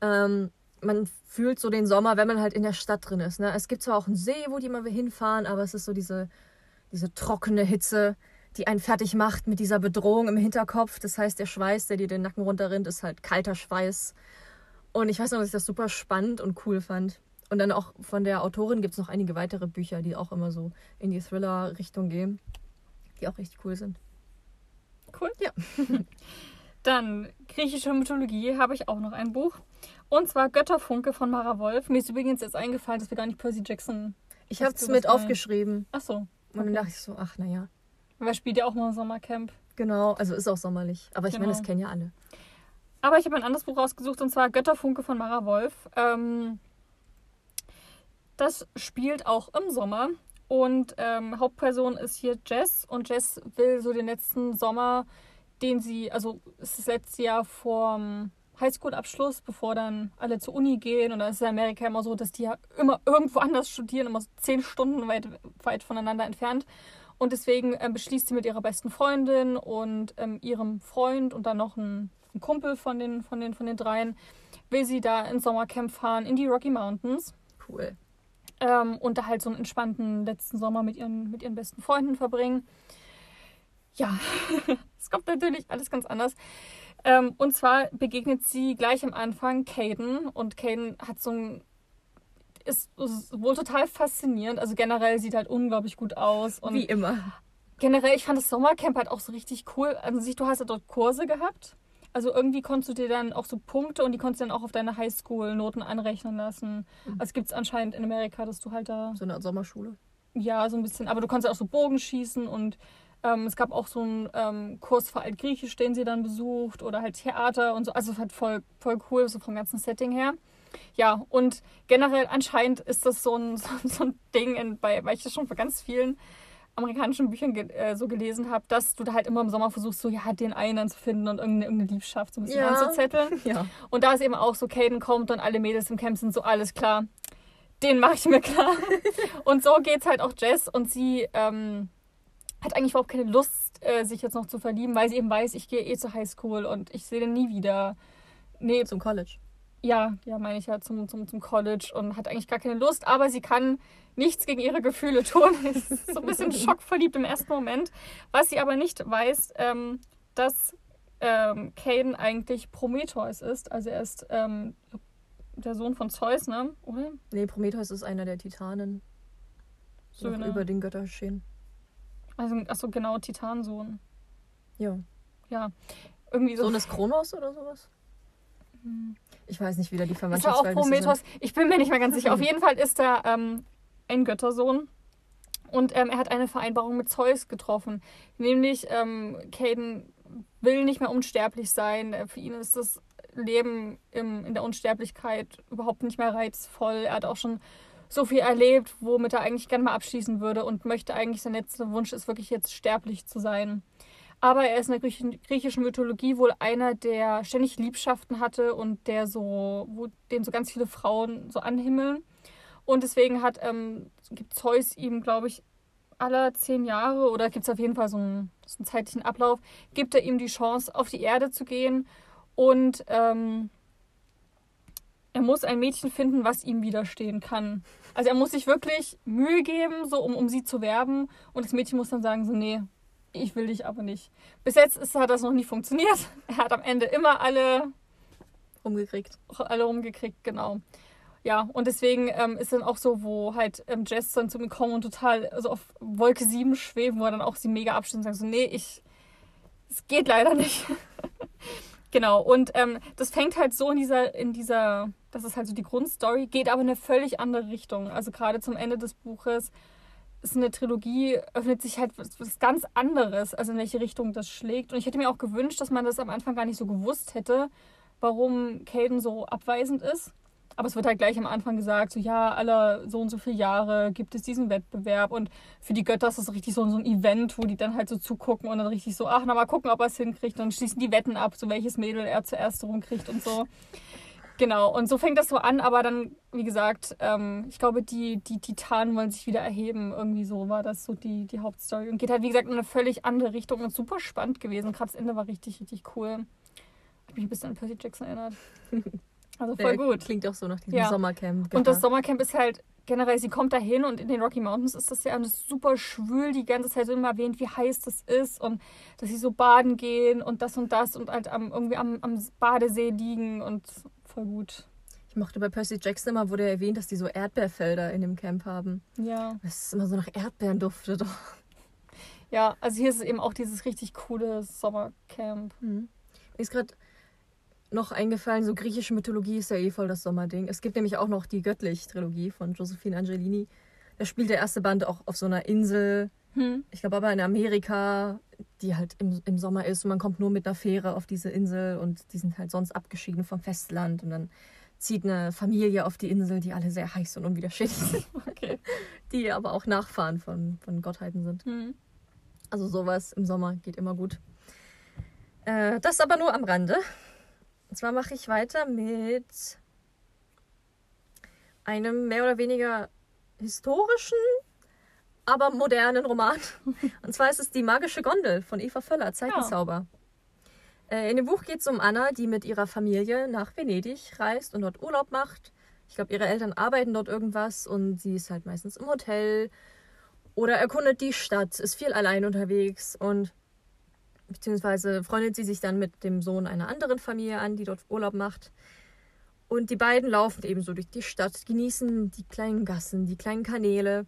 S1: Ähm, man fühlt so den Sommer, wenn man halt in der Stadt drin ist. Ne? Es gibt zwar auch einen See, wo die mal hinfahren, aber es ist so diese, diese trockene Hitze, die einen fertig macht mit dieser Bedrohung im Hinterkopf. Das heißt, der Schweiß, der dir den Nacken runterrinnt, ist halt kalter Schweiß. Und ich weiß noch, dass ich das super spannend und cool fand. Und dann auch von der Autorin gibt es noch einige weitere Bücher, die auch immer so in die Thriller-Richtung gehen, die auch richtig cool sind.
S2: Cool.
S1: Ja.
S2: Dann griechische Mythologie habe ich auch noch ein Buch. Und zwar Götterfunke von Mara Wolf. Mir ist übrigens jetzt eingefallen, dass wir gar nicht Percy Jackson.
S1: Ich habe es mit
S2: rein?
S1: aufgeschrieben.
S2: Ach so.
S1: Und dann
S2: Okay.
S1: dachte ich so, ach naja,
S2: Wer spielt ja auch mal Sommercamp.
S1: genau, also ist auch sommerlich. Aber ich meine,
S2: Genau.
S1: das kennen ja alle.
S2: Aber ich habe ein anderes Buch rausgesucht und zwar Götterfunke von Mara Wolf. Ähm, das spielt auch im Sommer. Und ähm, Hauptperson ist hier Jess. Und Jess will so den letzten Sommer, den sie, also es ist das letzte Jahr vorm Highschool-Abschluss, bevor dann alle zur Uni gehen. Und dann ist es in Amerika immer so, dass die ja immer irgendwo anders studieren, immer so zehn Stunden weit, weit voneinander entfernt. Und deswegen ähm, beschließt sie mit ihrer besten Freundin und ähm, ihrem Freund und dann noch ein, ein Kumpel von den, von, den, von den dreien, will sie da ins Sommercamp fahren in die Rocky Mountains
S1: Cool.
S2: Ähm, und da halt so einen entspannten letzten Sommer mit ihren, mit ihren besten Freunden verbringen. Ja, es kommt natürlich alles ganz anders. Ähm, und zwar begegnet sie gleich am Anfang Caden und Caden hat so ein ist, ist wohl total faszinierend. Also generell sieht halt unglaublich gut aus. Und
S1: Wie immer.
S2: generell, ich fand das Sommercamp halt auch so richtig cool. Also sich, du hast ja dort Kurse gehabt. Also irgendwie konntest du dir dann auch so Punkte und die konntest du dann auch auf deine Highschool-Noten anrechnen lassen.
S1: Mhm.
S2: Also gibt es anscheinend in Amerika, dass du halt da,
S1: So eine Art Sommerschule.
S2: ja, so ein bisschen, aber du konntest ja auch so Bogen schießen und ähm, es gab auch so einen ähm, Kurs für Altgriechisch, den sie dann besucht oder halt Theater und so. Also halt voll, voll cool, so vom ganzen Setting her. Ja, und generell anscheinend ist das so ein, so, so ein Ding, in, bei, weil ich das schon vor ganz vielen amerikanischen Büchern ge äh, so gelesen habe, dass du da halt immer im Sommer versuchst, so ja, den einen dann zu finden und irgendeine, irgendeine Liebschaft so ein bisschen
S1: Ja.
S2: anzuzetteln.
S1: Ja.
S2: Und da ist eben auch so, Caden kommt und alle Mädels im Camp sind so, alles klar, den mache ich mir klar. und so geht's halt auch Jess und sie ähm, hat eigentlich überhaupt keine Lust, äh, sich jetzt noch zu verlieben, weil sie eben weiß, ich gehe eh zur Highschool und ich sehe den nie wieder. Nee,
S1: Zum College.
S2: Ja, ja, meine ich ja, zum, zum, zum College und hat eigentlich gar keine Lust, aber sie kann nichts gegen ihre Gefühle tun. ist so ein bisschen schockverliebt im ersten Moment. Was sie aber nicht weiß, ähm, dass ähm, Caden eigentlich Prometheus ist. Also er ist ähm, der Sohn von Zeus, ne? Oder?
S1: Nee, Prometheus ist einer der Titanen. So
S2: Söhne.
S1: über den Götter stehen.
S2: Also, achso, genau, Titansohn.
S1: Ja.
S2: Ja. Irgendwie so.
S1: Sohn des Kronos oder sowas? Ich weiß nicht, wie da die
S2: Ist er auch Prometheus?
S1: sind.
S2: Ich bin mir nicht mehr ganz sicher. Auf jeden Fall ist er ähm, ein Göttersohn. Und ähm, er hat eine Vereinbarung mit Zeus getroffen. Nämlich, ähm, Caden will nicht mehr unsterblich sein. Für ihn ist das Leben im, in der Unsterblichkeit überhaupt nicht mehr reizvoll. Er hat auch schon so viel erlebt, womit er eigentlich gerne mal abschließen würde und möchte eigentlich, sein letzter Wunsch ist wirklich jetzt sterblich zu sein. Aber er ist in der griechischen, Mythologie wohl einer, der ständig Liebschaften hatte und der so, wo den so ganz viele Frauen so anhimmeln. Und deswegen hat, ähm, gibt Zeus ihm, glaube ich, aller zehn Jahre oder gibt es auf jeden Fall so einen, so einen zeitlichen Ablauf, gibt er ihm die Chance, auf die Erde zu gehen und ähm, er muss ein Mädchen finden, was ihm widerstehen kann. Also er muss sich wirklich Mühe geben, so um, um sie zu werben und das Mädchen muss dann sagen, so nee, ich will dich aber nicht. Bis jetzt ist, hat das noch nie funktioniert. Er hat am Ende immer alle
S1: Umgekriegt.
S2: alle rumgekriegt, genau. Ja, und deswegen ähm, ist dann auch so, wo halt ähm, Jess dann zu mir kommen und total so auf Wolke 7 schweben, wo er dann auch sie mega abstimmt und sagt so, nee, ich, es geht leider nicht. genau, und ähm, das fängt halt so in dieser, in dieser, das ist halt so die Grundstory, geht aber in eine völlig andere Richtung. Also gerade zum Ende des Buches ist eine Trilogie, öffnet sich halt was, was ganz anderes, also in welche Richtung das schlägt. Und ich hätte mir auch gewünscht, dass man das am Anfang gar nicht so gewusst hätte, warum Caden so abweisend ist. Aber es wird halt gleich am Anfang gesagt, so ja, alle so und so viele Jahre gibt es diesen Wettbewerb und für die Götter ist das richtig so, so ein Event, wo die dann halt so zugucken und dann richtig so, ach, na mal gucken, ob er es hinkriegt. Und dann schließen die Wetten ab, so welches Mädel er zuerst rumkriegt und so. Genau, und so fängt das so an, aber dann, wie gesagt, ähm, ich glaube, die, die Titanen wollen sich wieder erheben. Irgendwie so war das so die, die Hauptstory. Und geht halt, wie gesagt, in eine völlig andere Richtung und super spannend gewesen. Gerade das Ende war richtig, richtig cool. Hat mich ein bisschen an Percy Jackson erinnert. Also voll
S1: Der
S2: gut.
S1: Klingt auch so nach diesem
S2: Ja.
S1: Sommercamp.
S2: Und das Sommercamp ist halt generell, sie kommt da hin und in den Rocky Mountains ist das ja alles super schwül die ganze Zeit so immer erwähnt, wie heiß das ist und dass sie so baden gehen und das und das und halt am, irgendwie am, am Badesee liegen und voll gut.
S1: Ich mochte bei Percy Jackson immer, wurde erwähnt, dass die so Erdbeerfelder in dem Camp haben.
S2: Ja.
S1: Das ist immer so nach Erdbeeren duftet.
S2: Ja, also hier ist es eben auch dieses richtig coole Sommercamp.
S1: Mir ist gerade noch eingefallen, so griechische Mythologie ist ja eh voll das Sommerding. Es gibt nämlich auch noch die Göttlich-Trilogie von Josephine Angelini. Da spielt der erste Band auch auf so einer Insel,
S2: Hm.
S1: ich glaube aber in Amerika, die halt im, im Sommer ist und man kommt nur mit einer Fähre auf diese Insel und die sind halt sonst abgeschieden vom Festland und dann zieht eine Familie auf die Insel, die alle sehr heiß und unwiderständig sind,
S2: Okay.
S1: die aber auch Nachfahren von, von Gottheiten sind.
S2: Hm.
S1: Also sowas im Sommer geht immer gut. Äh, das aber nur am Rande. Und zwar mache ich weiter mit einem mehr oder weniger historischen, aber modernen Roman. Und zwar ist es Die magische Gondel von Eva Völler, Zeitenzauber. Äh, in dem Buch geht es um Anna, die mit ihrer Familie nach Venedig reist und dort Urlaub macht. Ich glaube, ihre Eltern arbeiten dort irgendwas und sie ist halt meistens im Hotel oder erkundet die Stadt, ist viel allein unterwegs und beziehungsweise freundet sie sich dann mit dem Sohn einer anderen Familie an, die dort Urlaub macht. Und die beiden laufen eben so durch die Stadt, genießen die kleinen Gassen, die kleinen Kanäle.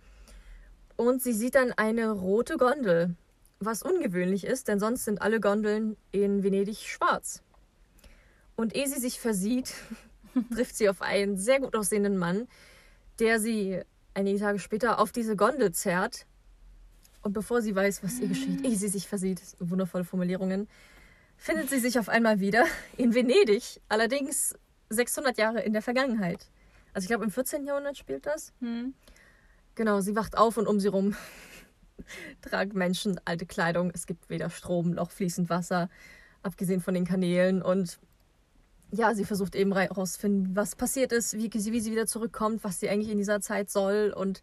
S1: Und sie sieht dann eine rote Gondel, was ungewöhnlich ist, denn sonst sind alle Gondeln in Venedig schwarz. Und ehe sie sich versieht, trifft sie auf einen sehr gut aussehenden Mann, der sie einige Tage später auf diese Gondel zerrt. Und bevor sie weiß, was ihr geschieht, ehe sie sich versieht, wundervolle Formulierungen, findet sie sich auf einmal wieder in Venedig, allerdings 600 Jahre in der Vergangenheit. Also ich glaube im 14. Jahrhundert spielt das.
S2: Hm.
S1: Genau, sie wacht auf und um sie rum tragen Menschen alte Kleidung. Es gibt weder Strom noch fließend Wasser, abgesehen von den Kanälen. Und ja, sie versucht eben herauszufinden, was passiert ist, wie sie, wie sie wieder zurückkommt, was sie eigentlich in dieser Zeit soll und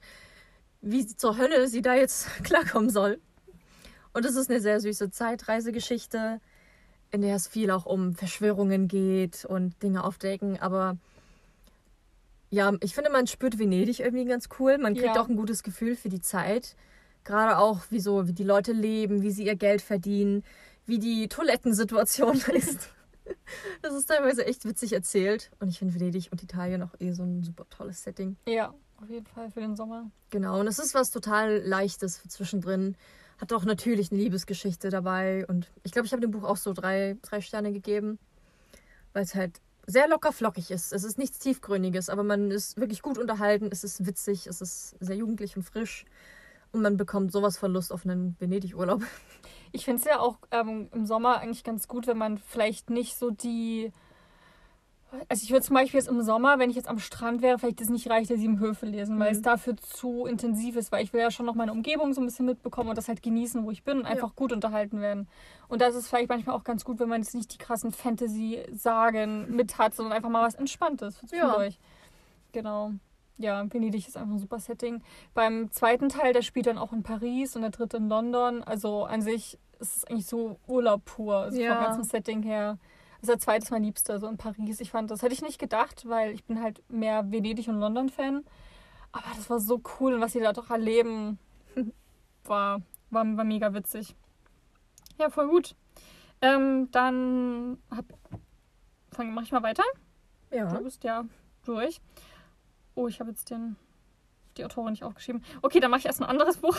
S1: wie zur Hölle sie da jetzt klarkommen soll. Und es ist eine sehr süße Zeitreisegeschichte. in der es viel auch um Verschwörungen geht und Dinge aufdecken. Aber ja, ich finde, man spürt Venedig irgendwie ganz cool. Man kriegt
S2: Ja.
S1: auch ein gutes Gefühl für die Zeit. Gerade auch, wie, so, wie die Leute leben, wie sie ihr Geld verdienen, wie die Toilettensituation ist. Das ist teilweise echt witzig erzählt. Und ich finde Venedig und Italien auch eh so ein super tolles Setting.
S2: Ja, auf jeden Fall für den Sommer.
S1: Genau, und es ist was total Leichtes zwischendrin. Hat auch natürlich eine Liebesgeschichte dabei. Und ich glaube, ich habe dem Buch auch so drei, drei Sterne gegeben, weil es halt sehr locker flockig ist. Es ist nichts Tiefgründiges, aber man ist wirklich gut unterhalten. Es ist witzig, es ist sehr jugendlich und frisch. Und man bekommt sowas von Lust auf einen Venedig-Urlaub.
S2: Ich finde es ja auch ähm, im Sommer eigentlich ganz gut, wenn man vielleicht nicht so die. Also ich würde zum Beispiel jetzt im Sommer, wenn ich jetzt am Strand wäre, vielleicht das nicht reicht, der sieben Höfe lesen, weil
S1: Mhm.
S2: es dafür zu intensiv ist, weil ich will ja schon noch meine Umgebung so ein bisschen mitbekommen und das halt genießen, wo ich bin und einfach gut unterhalten werden. Und da ist vielleicht manchmal auch ganz gut, wenn man jetzt nicht die krassen Fantasy-Sagen mit hat, sondern einfach mal was Entspanntes für
S1: Ja.
S2: zwischendurch. Genau. Ja, Venedig ist einfach ein super Setting. Beim zweiten Teil, der spielt dann auch in Paris und der dritte in London. Also an sich ist es eigentlich so Urlaub pur, also
S1: Ja.
S2: vom ganzen Setting her. Also der zweite ist mein Liebster, so in Paris. Ich fand, das hätte ich nicht gedacht, weil ich bin halt mehr Venedig und London-Fan. Aber das war so cool und was sie da doch erleben, war, war, war mega witzig. Ja, voll gut. Ähm, dann hab, fang, mach ich mal weiter.
S1: Ja.
S2: Du bist ja durch. Oh, ich habe jetzt den, die Autorin nicht aufgeschrieben. Okay, dann mache ich erst ein anderes Buch.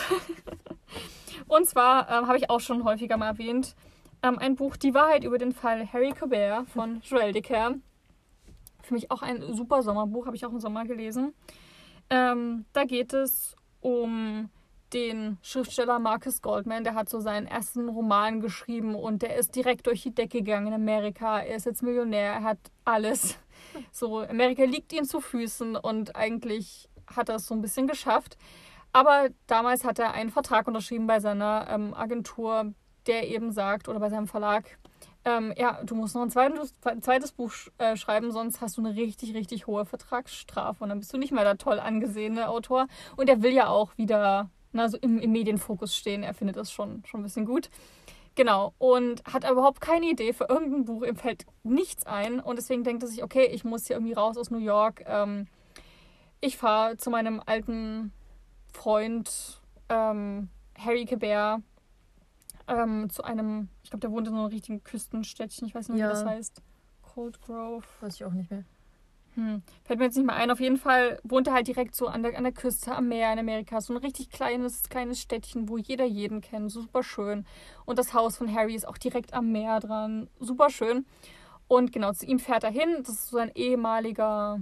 S2: Und zwar ähm, habe ich auch schon häufiger mal erwähnt, ähm, ein Buch Die Wahrheit über den Fall Harry Colbert von Joël Decker. Für mich auch ein super Sommerbuch, habe ich auch im Sommer gelesen. Ähm, da geht es um den Schriftsteller Marcus Goldman, der hat so seinen ersten Roman geschrieben und der ist direkt durch die Decke gegangen in Amerika. Er ist jetzt Millionär, er hat alles. So, Amerika liegt ihm zu Füßen und eigentlich hat er es so ein bisschen geschafft. Aber damals hat er einen Vertrag unterschrieben bei seiner ähm, Agentur, der eben sagt, oder bei seinem Verlag, ähm, ja, du musst noch ein zweites, zweites Buch sch- äh, schreiben, sonst hast du eine richtig, richtig hohe Vertragsstrafe und dann bist du nicht mehr der toll angesehene Autor. Und er will ja auch wieder na, so im, im Medienfokus stehen. Er findet das schon, schon ein bisschen gut. Genau. Und hat überhaupt keine Idee für irgendein Buch. Ihm fällt nichts ein. Und deswegen denkt er sich, okay, ich muss hier irgendwie raus aus New York. Ähm, ich fahre zu meinem alten Freund ähm, Harry Quebert ähm, zu einem, ich glaube, der wohnt in so einem richtigen Küstenstädtchen. Ich weiß nicht,
S1: Ja.
S2: wie das heißt. Cold Grove.
S1: Weiß ich auch nicht mehr.
S2: Hm. Fällt mir jetzt nicht mehr ein. Auf jeden Fall wohnt er halt direkt so an der, an der Küste, am Meer in Amerika. So ein richtig kleines, kleines Städtchen, wo jeder jeden kennt. Super schön. Und das Haus von Harry ist auch direkt am Meer dran. Super schön. Und genau, zu ihm fährt er hin. Das ist so ein ehemaliger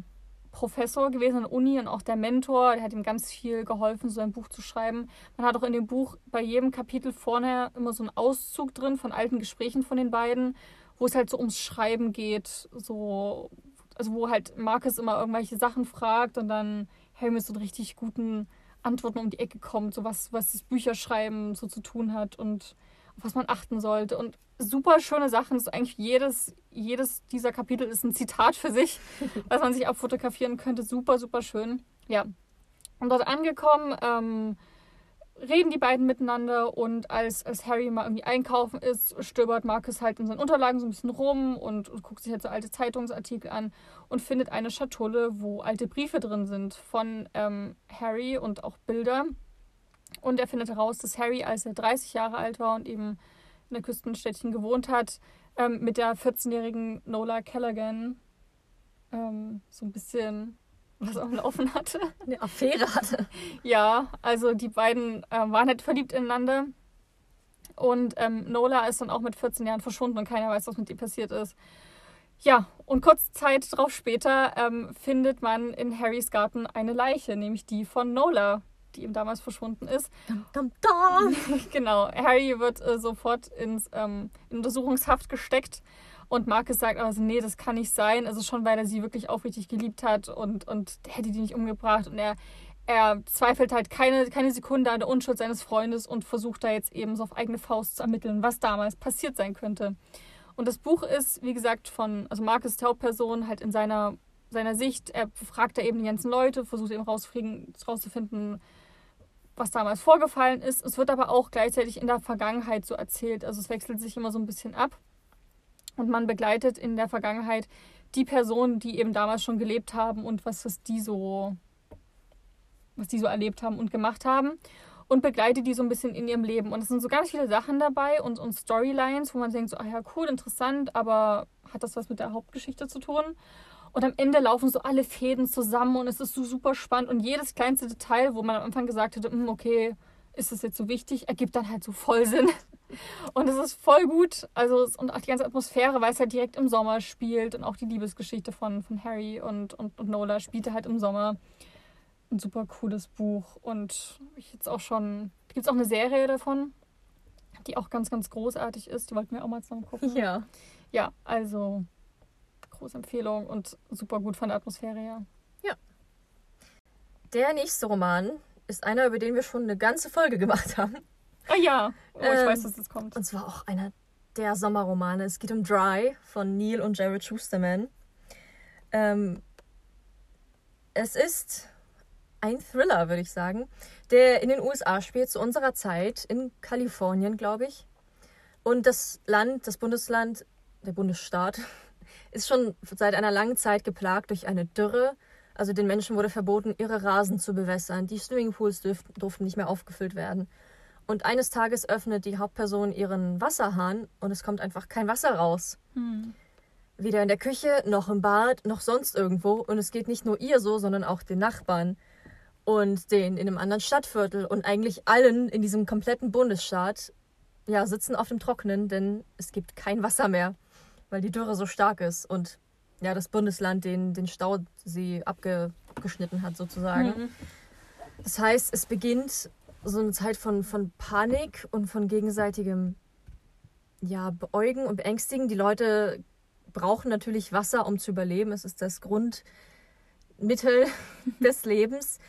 S2: Professor gewesen an der Uni und auch der Mentor. Der hat ihm ganz viel geholfen, so ein Buch zu schreiben. Man hat auch in dem Buch bei jedem Kapitel vorne immer so einen Auszug drin von alten Gesprächen von den beiden, wo es halt so ums Schreiben geht. So, also wo halt Marcus immer irgendwelche Sachen fragt und dann Harry mit so richtig guten Antworten um die Ecke kommt, so was, was das Bücherschreiben so zu tun hat und auf was man achten sollte. Und super schöne Sachen. So eigentlich jedes, jedes dieser Kapitel ist ein Zitat für sich, was man sich auch fotografieren könnte. Super, super schön. Ja. Und dort angekommen, ähm, reden die beiden miteinander und als, als Harry mal irgendwie einkaufen ist, stöbert Marcus halt in seinen Unterlagen so ein bisschen rum und, und guckt sich halt so alte Zeitungsartikel an und findet eine Schatulle, wo alte Briefe drin sind von ähm, Harry und auch Bilder. Und er findet heraus, dass Harry, als er 30 Jahre alt war und eben der Küstenstädtchen gewohnt hat, ähm, mit der 14-jährigen Nola Callaghan ähm, so ein bisschen was am Laufen hatte.
S1: Eine Affäre hatte.
S2: Ja, also die beiden äh, waren halt verliebt ineinander. Und ähm, Nola ist dann auch mit 14 Jahren verschwunden und keiner weiß, was mit ihr passiert ist. Ja, und kurze Zeit darauf später ähm, findet man in Harrys Garten eine Leiche, nämlich die von Nola, die ihm damals verschwunden ist.
S1: Dum, dum, dum.
S2: genau, Harry wird äh, sofort ins ähm, in Untersuchungshaft gesteckt und Marcus sagt also, nee, das kann nicht sein. Also schon, weil er sie wirklich aufrichtig geliebt hat und, und hätte die nicht umgebracht. Und er, er zweifelt halt keine, keine Sekunde an der Unschuld seines Freundes und versucht da jetzt eben so auf eigene Faust zu ermitteln, was damals passiert sein könnte. Und das Buch ist, wie gesagt, von, also Marcus Hauptperson, halt in seiner, seiner Sicht. Er befragt da eben die ganzen Leute, versucht eben rauszufinden, was damals vorgefallen ist. Es wird aber auch gleichzeitig in der Vergangenheit so erzählt. Also es wechselt sich immer so ein bisschen ab. Und man begleitet in der Vergangenheit die Personen, die eben damals schon gelebt haben und was, was die so, was die so erlebt haben und gemacht haben. Und begleitet die so ein bisschen in ihrem Leben. Und es sind so ganz viele Sachen dabei und, und Storylines, wo man denkt, so, ah ja, cool, interessant, aber hat das was mit der Hauptgeschichte zu tun? Und am Ende laufen so alle Fäden zusammen und es ist so super spannend. Und jedes kleinste Detail, wo man am Anfang gesagt hätte, hm, okay, ist das jetzt so wichtig, ergibt dann halt so voll Sinn. Und es ist voll gut. Also, und auch die ganze Atmosphäre, weil es halt direkt im Sommer spielt. Und auch die Liebesgeschichte von, von Harry und, und, und Nola spielte halt im Sommer. Ein super cooles Buch. Und ich jetzt auch schon. Gibt es auch eine Serie davon, die auch ganz, ganz großartig ist. Die wollten wir auch mal zusammen gucken.
S1: Ja.
S2: Ja, also große Empfehlung und super gut von der Atmosphäre her.
S1: Der nächste Roman ist einer, über den wir schon eine ganze Folge gemacht haben.
S2: Ah ja, oh, ich
S1: Ähm,
S2: weiß, dass das kommt.
S1: Und zwar auch einer der Sommerromane. Es geht um Dry von Neil und Jared Schusterman. Ähm, es ist ein Thriller, würde ich sagen, der in den USA spielt, zu unserer Zeit, in Kalifornien, glaube ich. Und das Land, das Bundesland, der Bundesstaat, ist schon seit einer langen Zeit geplagt durch eine Dürre. Also den Menschen wurde verboten, ihre Rasen zu bewässern. Die Swimmingpools durften nicht mehr aufgefüllt werden. Und eines Tages öffnet die Hauptperson ihren Wasserhahn und es kommt einfach kein Wasser raus.
S2: Hm.
S1: Weder in der Küche, noch im Bad, noch sonst irgendwo. Und es geht nicht nur ihr so, sondern auch den Nachbarn und den in einem anderen Stadtviertel und eigentlich allen in diesem kompletten Bundesstaat ja, sitzen auf dem Trockenen, denn es gibt kein Wasser mehr, weil die Dürre so stark ist und ja, das Bundesland den, den Stausee abgeschnitten hat sozusagen.
S2: Mhm.
S1: Das heißt, es beginnt so eine Zeit von, von Panik und von gegenseitigem ja, Beäugen und Beängstigen. Die Leute brauchen natürlich Wasser, um zu überleben. Es ist das Grundmittel des Lebens.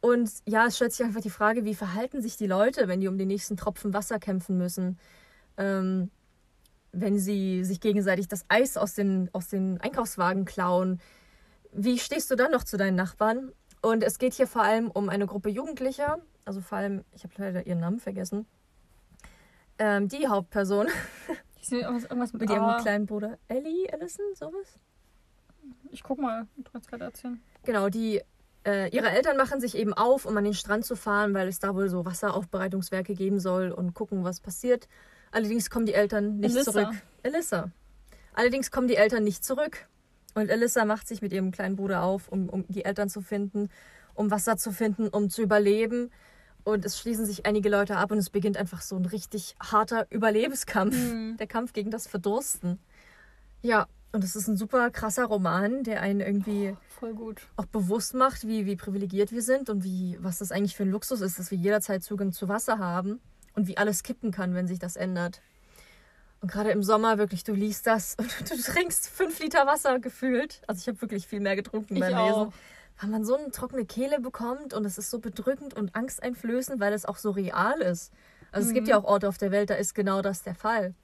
S1: Und ja, es stellt sich einfach die Frage, wie verhalten sich die Leute, wenn die um den nächsten Tropfen Wasser kämpfen müssen? Ähm, wenn sie sich gegenseitig das Eis aus den, aus den Einkaufswagen klauen. Wie stehst du dann noch zu deinen Nachbarn? Und es geht hier vor allem um eine Gruppe Jugendlicher, also vor allem, ich habe leider ihren Namen vergessen. Ähm, die Hauptperson
S2: Ich sehe irgendwas, mit,
S1: mit ihrem
S2: A.
S1: kleinen Bruder Ellie Allison, sowas?
S2: Ich guck mal, du kannst gerade erzählen.
S1: Genau, die äh, ihre Eltern machen sich eben auf, um an den Strand zu fahren, weil es da wohl so Wasseraufbereitungswerke geben soll und gucken, was passiert. Allerdings kommen die Eltern nicht
S2: Alyssa.
S1: zurück. Alyssa. Allerdings kommen die Eltern nicht zurück. Und Alyssa macht sich mit ihrem kleinen Bruder auf, um, um die Eltern zu finden, um Wasser zu finden, um zu überleben. Und es schließen sich einige Leute ab und es beginnt einfach so ein richtig harter Überlebenskampf.
S2: Mhm.
S1: Der Kampf gegen das Verdursten. Ja, und es ist ein super krasser Roman, der einen irgendwie
S2: Voll gut.
S1: auch bewusst macht, wie, wie privilegiert wir sind und wie, was das eigentlich für ein Luxus ist, dass wir jederzeit Zugang zu Wasser haben und wie alles kippen kann, wenn sich das ändert. Und gerade im Sommer wirklich, du liest das und du trinkst fünf Liter Wasser gefühlt. Also ich habe wirklich viel mehr getrunken
S2: Ich
S1: beim
S2: auch.
S1: Lesen. Weil man so eine trockene Kehle bekommt und es ist so bedrückend und angsteinflößend, weil es auch so real ist. Also es gibt
S2: Mhm.
S1: ja auch Orte auf der Welt, da ist genau das der Fall.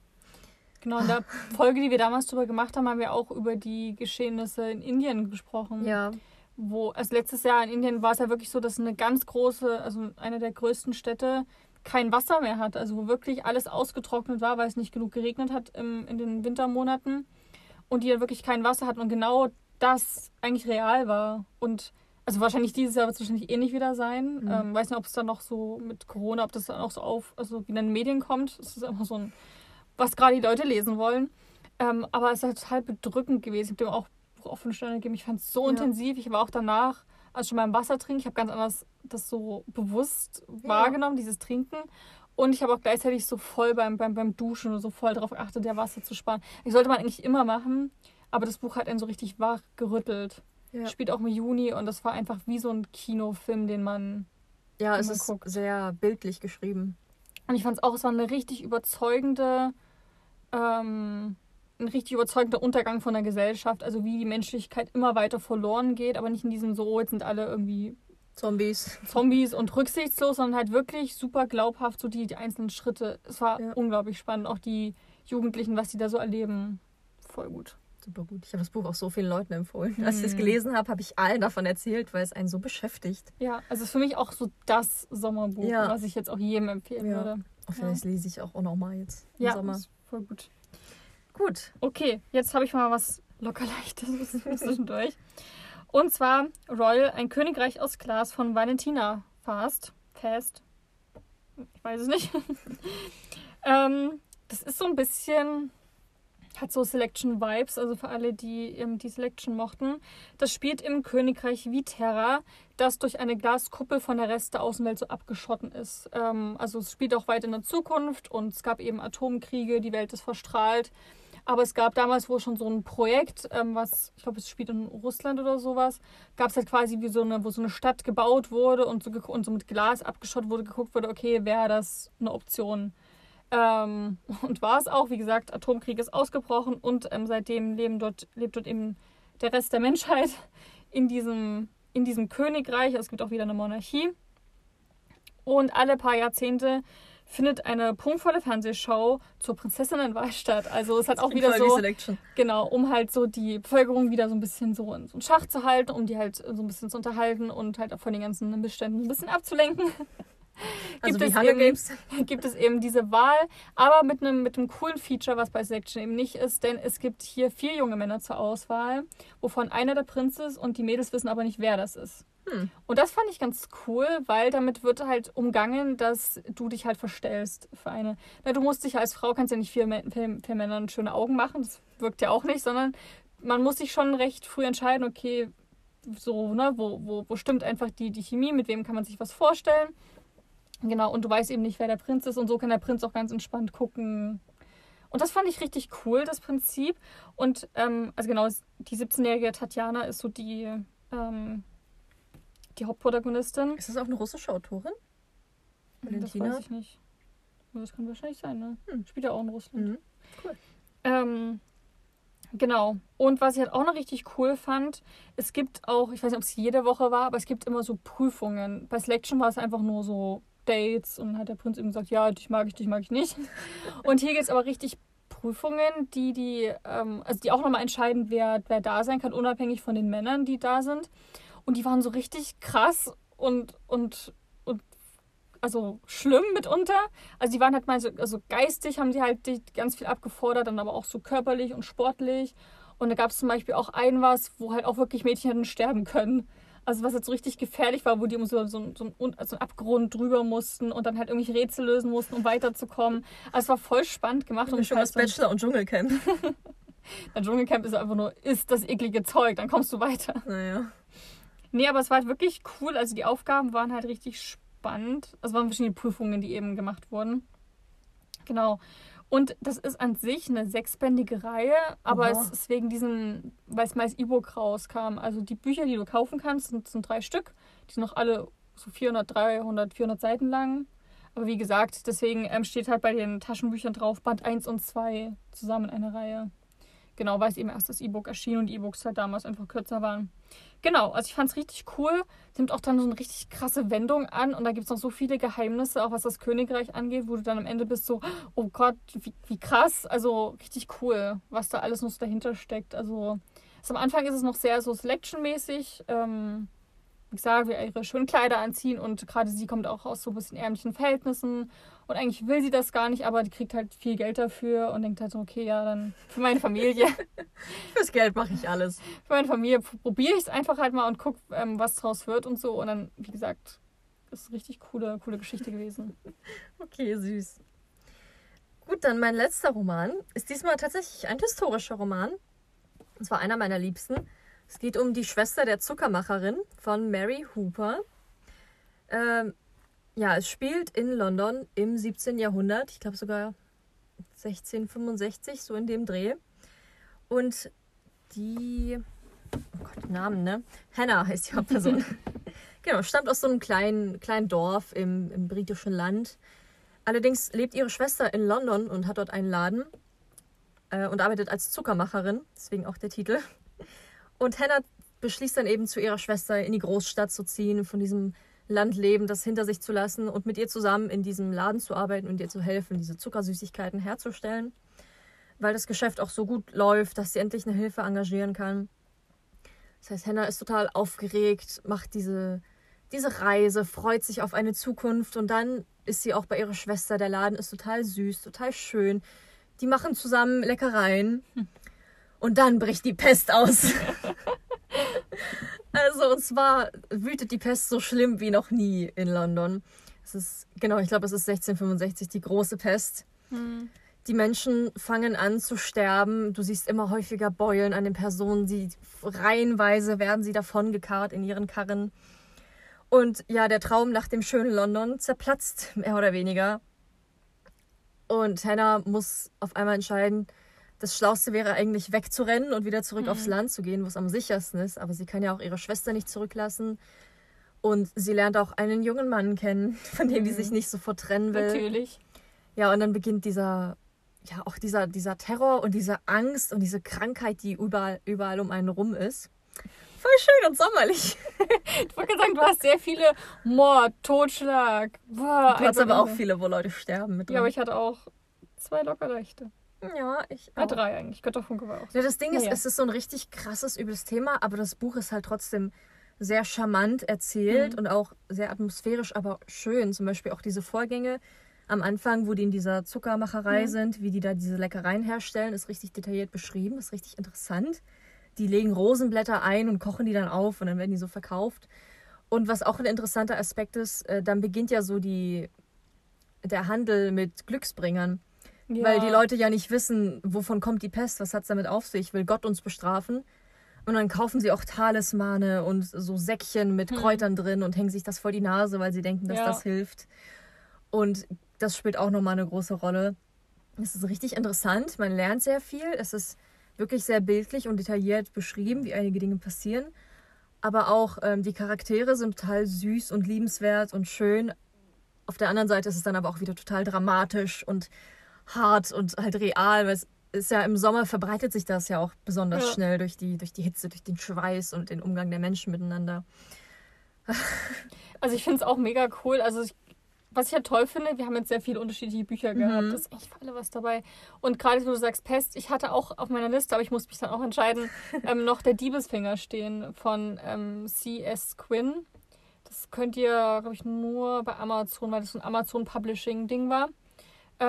S2: Genau, in der Folge, die wir damals drüber gemacht haben, haben wir auch über die Geschehnisse in Indien gesprochen.
S1: Ja.
S2: Wo, also letztes Jahr in Indien war es ja wirklich so, dass eine ganz große, also eine der größten Städte kein Wasser mehr hat. Also wo wirklich alles ausgetrocknet war, weil es nicht genug geregnet hat im, in den Wintermonaten. Und die ja wirklich kein Wasser hatten. Und genau das eigentlich real war. Und also wahrscheinlich dieses Jahr wird es wahrscheinlich ähnlich wieder sein.
S1: Mhm.
S2: Ähm, weiß nicht, ob es dann noch so mit Corona, ob das dann auch so auf, also wieder in den Medien kommt. Es ist immer so ein, was gerade die Leute lesen wollen. Ähm, aber es ist halt total bedrückend gewesen. Ich habe dem auch Buch auf fünf Sterne gegeben. Ich fand es so
S1: Ja.
S2: intensiv. Ich war auch danach, als schon beim Wasser trinken, ich habe ganz anders das so bewusst wahrgenommen, dieses Trinken. Und ich habe auch gleichzeitig so voll beim, beim, beim Duschen so voll darauf geachtet, der Wasser zu sparen. Ich sollte man eigentlich immer machen, aber das Buch hat einen so richtig wach gerüttelt.
S1: Ja.
S2: Spielt auch im Juni und das war einfach wie so ein Kinofilm, den man.
S1: Ja, es
S2: man
S1: ist
S2: guckt.
S1: sehr bildlich geschrieben.
S2: Und ich fand es auch, es war eine richtig überzeugende, ähm, ein richtig überzeugender Untergang von der Gesellschaft. Also wie die Menschlichkeit immer weiter verloren geht, aber nicht in diesem so, jetzt sind alle irgendwie
S1: Zombies.
S2: Zombies und rücksichtslos, sondern halt wirklich super glaubhaft, so die, die einzelnen Schritte. Es war
S1: Ja.
S2: unglaublich spannend, auch die Jugendlichen, was die da so erleben. Voll gut.
S1: Super gut. Ich habe das Buch auch so vielen Leuten empfohlen. Als ich es
S2: Hm.
S1: gelesen habe, habe ich allen davon erzählt, weil es einen so beschäftigt.
S2: Ja, also es ist für mich auch so das Sommerbuch,
S1: Ja.
S2: was ich jetzt auch jedem empfehlen
S1: Ja.
S2: würde.
S1: Vielleicht lese ich auch, auch noch mal jetzt im
S2: Ja,
S1: Sommer.
S2: ist voll gut.
S1: Gut.
S2: Okay, jetzt habe ich mal was locker leichtes zwischendurch. Und zwar Royal, ein Königreich aus Glas von Valentina Fast. Fast. Ich weiß es nicht. ähm, das ist so ein bisschen, hat so Selection-Vibes, also für alle, die ähm, die Selection mochten. Das spielt im Königreich Viterra, das durch eine Glaskuppel von der Rest der Außenwelt so abgeschotten ist. Ähm, also es spielt auch weit in der Zukunft und es gab eben Atomkriege, die Welt ist verstrahlt. Aber es gab damals wohl schon so ein Projekt, ähm, was, ich glaube, es spielt in Russland oder sowas, gab es halt quasi wie so eine, wo so eine Stadt gebaut wurde und so, und so mit Glas abgeschottet wurde, geguckt wurde, okay, wäre das eine Option. Ähm, und war es auch, wie gesagt, Atomkrieg ist ausgebrochen und ähm, seitdem leben dort, lebt dort eben der Rest der Menschheit in diesem, in diesem Königreich. Es gibt auch wieder eine Monarchie. Und alle paar Jahrzehnte findet eine prunkvolle Fernsehshow zur Prinzessinnenwahl statt. Also es hat auch wieder so genau, um halt so die Bevölkerung wieder so ein bisschen so in so einen Schach zu halten, um die halt so ein bisschen zu unterhalten und halt auch von den ganzen Beständen ein bisschen abzulenken.
S1: Also
S2: gibt,
S1: wie
S2: es eben, gibt es eben diese Wahl, aber mit einem, mit einem coolen Feature, was bei Selection eben nicht ist, denn es gibt hier vier junge Männer zur Auswahl, wovon einer der Prinz ist und die Mädels wissen aber nicht, wer das ist.
S1: Hm.
S2: Und das fand ich ganz cool, weil damit wird halt umgangen, dass du dich halt verstellst für eine. Na, du musst dich als Frau, kannst ja nicht vier, vier, vier Männern schöne Augen machen, das wirkt ja auch nicht, sondern man muss sich schon recht früh entscheiden, okay, so, ne, wo, wo, wo stimmt einfach die, die Chemie, mit wem kann man sich was vorstellen. Genau, und du weißt eben nicht, wer der Prinz ist und so kann der Prinz auch ganz entspannt gucken. Und das fand ich richtig cool, das Prinzip. Und ähm, also genau, die 17-jährige Tatjana ist so die, ähm, die Hauptprotagonistin.
S1: Ist das auch eine russische Autorin?
S2: Das
S1: Valentina?
S2: weiß ich nicht. Das kann wahrscheinlich sein, ne?
S1: Hm.
S2: Spielt ja auch in Russland.
S1: Mhm.
S2: Ähm, genau. Und was ich halt auch noch richtig cool fand, es gibt auch, ich weiß nicht, ob es jede Woche war, aber es gibt immer so Prüfungen. Bei Selection war es einfach nur so Dates und dann hat der Prinz eben gesagt, ja, dich mag ich, dich mag ich nicht. Und hier gibt es aber richtig Prüfungen, die, die, ähm, also die auch nochmal entscheiden, wer, wer da sein kann, unabhängig von den Männern, die da sind. Und die waren so richtig krass und, und, und also schlimm mitunter. Also die waren halt mal so also geistig, haben die halt ganz viel abgefordert, dann aber auch so körperlich und sportlich. Und da gab es zum Beispiel auch ein was, wo halt auch wirklich Mädchen hätten sterben können. Also was jetzt so richtig gefährlich war, wo die um so, so, so, einen, so einen Abgrund drüber mussten und dann halt irgendwelche Rätsel lösen mussten, um weiterzukommen. Also es war voll spannend gemacht.
S1: Und schon
S2: halt
S1: Bachelor und Dschungelcamp.
S2: Ein Dschungelcamp ist einfach nur, isst das eklige Zeug, dann kommst du weiter.
S1: naja.
S2: Nee, aber es war halt wirklich cool. Also die Aufgaben waren halt richtig spannend. Es waren verschiedene Prüfungen, die eben gemacht wurden. Genau. Und das ist an sich eine sechsbändige Reihe, aber
S1: Oha.
S2: es ist wegen diesem, weil es als E-Book rauskam. Also die Bücher, die du kaufen kannst, sind, sind drei Stück. Die sind noch alle so 400, 300, 400 Seiten lang. Aber wie gesagt, deswegen ähm, steht halt bei den Taschenbüchern drauf Band 1 und 2 zusammen in einer Reihe. Genau, weil es eben erst das E-Book erschien und E-Books halt damals einfach kürzer waren. Genau, also ich fand es richtig cool. Es nimmt auch dann so eine richtig krasse Wendung an und da gibt es noch so viele Geheimnisse, auch was das Königreich angeht, wo du dann am Ende bist so, oh Gott, wie, wie krass. Also richtig cool, was da alles noch so dahinter steckt. Also es, am Anfang ist es noch sehr so Selection-mäßig. Ähm, wie gesagt, wir ihre schönen Kleider anziehen und gerade sie kommt auch aus so ein bisschen ärmlichen Verhältnissen und eigentlich will sie das gar nicht, aber die kriegt halt viel Geld dafür und denkt halt so, okay, ja, dann für meine Familie.
S1: Fürs Geld mache ich alles.
S2: für meine Familie probiere ich es einfach halt mal und gucke, ähm, was draus wird und so. Und dann, wie gesagt, ist eine richtig coole, coole Geschichte gewesen.
S1: Okay, süß. Gut, dann mein letzter Roman ist diesmal tatsächlich ein historischer Roman. Und zwar einer meiner liebsten. Es geht um die Schwester der Zuckermacherin von Mary Hooper. Ähm, ja, es spielt in London im 17. Jahrhundert. Ich glaube sogar 1665, so in dem Dreh. Und die, oh Gott, Namen, ne? Hannah heißt die Hauptperson. genau, stammt aus so einem kleinen, kleinen Dorf im, im britischen Land. Allerdings lebt ihre Schwester in London und hat dort einen Laden äh, und arbeitet als Zuckermacherin, deswegen auch der Titel. Und Hannah beschließt dann eben zu ihrer Schwester in die Großstadt zu ziehen, von diesem Landleben das hinter sich zu lassen und mit ihr zusammen in diesem Laden zu arbeiten und ihr zu helfen, diese Zuckersüßigkeiten herzustellen, weil das Geschäft auch so gut läuft, dass sie endlich eine Hilfe engagieren kann. Das heißt, Hannah ist total aufgeregt, macht diese, diese Reise, freut sich auf eine Zukunft und dann ist sie auch bei ihrer Schwester. Der Laden ist total süß, total schön. die machen zusammen Leckereien. Und dann bricht die Pest aus. also, und zwar wütet die Pest so schlimm wie noch nie in London. Es ist, genau, ich glaube, es ist 1665 die große Pest.
S2: Hm.
S1: Die Menschen fangen an zu sterben. Du siehst immer häufiger Beulen an den Personen. Sie reihenweise werden sie davongekarrt in ihren Karren. Und ja, der Traum nach dem schönen London zerplatzt, mehr oder weniger. Und Hannah muss auf einmal entscheiden, das Schlauste wäre eigentlich wegzurennen und wieder zurück
S2: Mhm.
S1: aufs Land zu gehen, wo es am sichersten ist. Aber sie kann ja auch ihre Schwester nicht zurücklassen. Und sie lernt auch einen jungen Mann kennen, von dem die
S2: Mhm.
S1: sich nicht sofort trennen will.
S2: Natürlich.
S1: Ja, und dann beginnt dieser, ja, auch dieser, dieser Terror und diese Angst und diese Krankheit, die überall, überall um einen rum ist. Voll schön und sommerlich.
S2: Ich wollte sagen, du hast sehr viele Mord, Totschlag. Boah,
S1: Du hast aber auch viele, wo Leute sterben mit drin.
S2: Ja, aber ich hatte auch zwei locker leichte.
S1: Ja, ich auch.
S2: drei eigentlich. Götterfunke war auch so.
S1: Ja, das Ding ist,
S2: Naja.
S1: es ist so ein richtig krasses, übles Thema, aber das Buch ist halt trotzdem sehr charmant erzählt
S2: Mhm.
S1: und auch sehr atmosphärisch, aber schön. Zum Beispiel auch diese Vorgänge am Anfang, wo die in dieser Zuckermacherei
S2: Mhm.
S1: sind, wie die da diese Leckereien herstellen, ist richtig detailliert beschrieben, ist richtig interessant. Die legen Rosenblätter ein und kochen die dann auf und dann werden die so verkauft. Und was auch ein interessanter Aspekt ist, äh, dann beginnt ja so die, der Handel mit Glücksbringern.
S2: Ja.
S1: Weil die Leute ja nicht wissen, wovon kommt die Pest, was hat's damit auf sich, will Gott uns bestrafen. Und dann kaufen sie auch Talismane und so Säckchen mit
S2: Hm.
S1: Kräutern drin und hängen sich das vor die Nase, weil sie denken, dass
S2: Ja.
S1: das hilft. Und das spielt auch nochmal eine große Rolle. Es ist richtig interessant, man lernt sehr viel. Es ist wirklich sehr bildlich und detailliert beschrieben, wie einige Dinge passieren. Aber auch ähm, die Charaktere sind total süß und liebenswert und schön. Auf der anderen Seite ist es dann aber auch wieder total dramatisch und hart und halt real, weil es ist ja im Sommer verbreitet sich das ja auch besonders
S2: Ja.
S1: schnell durch die, durch die Hitze, durch den Schweiß und den Umgang der Menschen miteinander.
S2: Also ich finde es auch mega cool. Also ich, was ich ja toll finde, wir haben jetzt sehr viele unterschiedliche Bücher gehabt.
S1: Mhm.
S2: Das ist echt für alle was dabei. Und gerade wo du sagst Pest, ich hatte auch auf meiner Liste, aber ich musste mich dann auch entscheiden, ähm, noch der Diebesfinger stehen von ähm, C.S. Quinn. Das könnt ihr, glaube ich, nur bei Amazon, weil das so ein Amazon Publishing Ding war,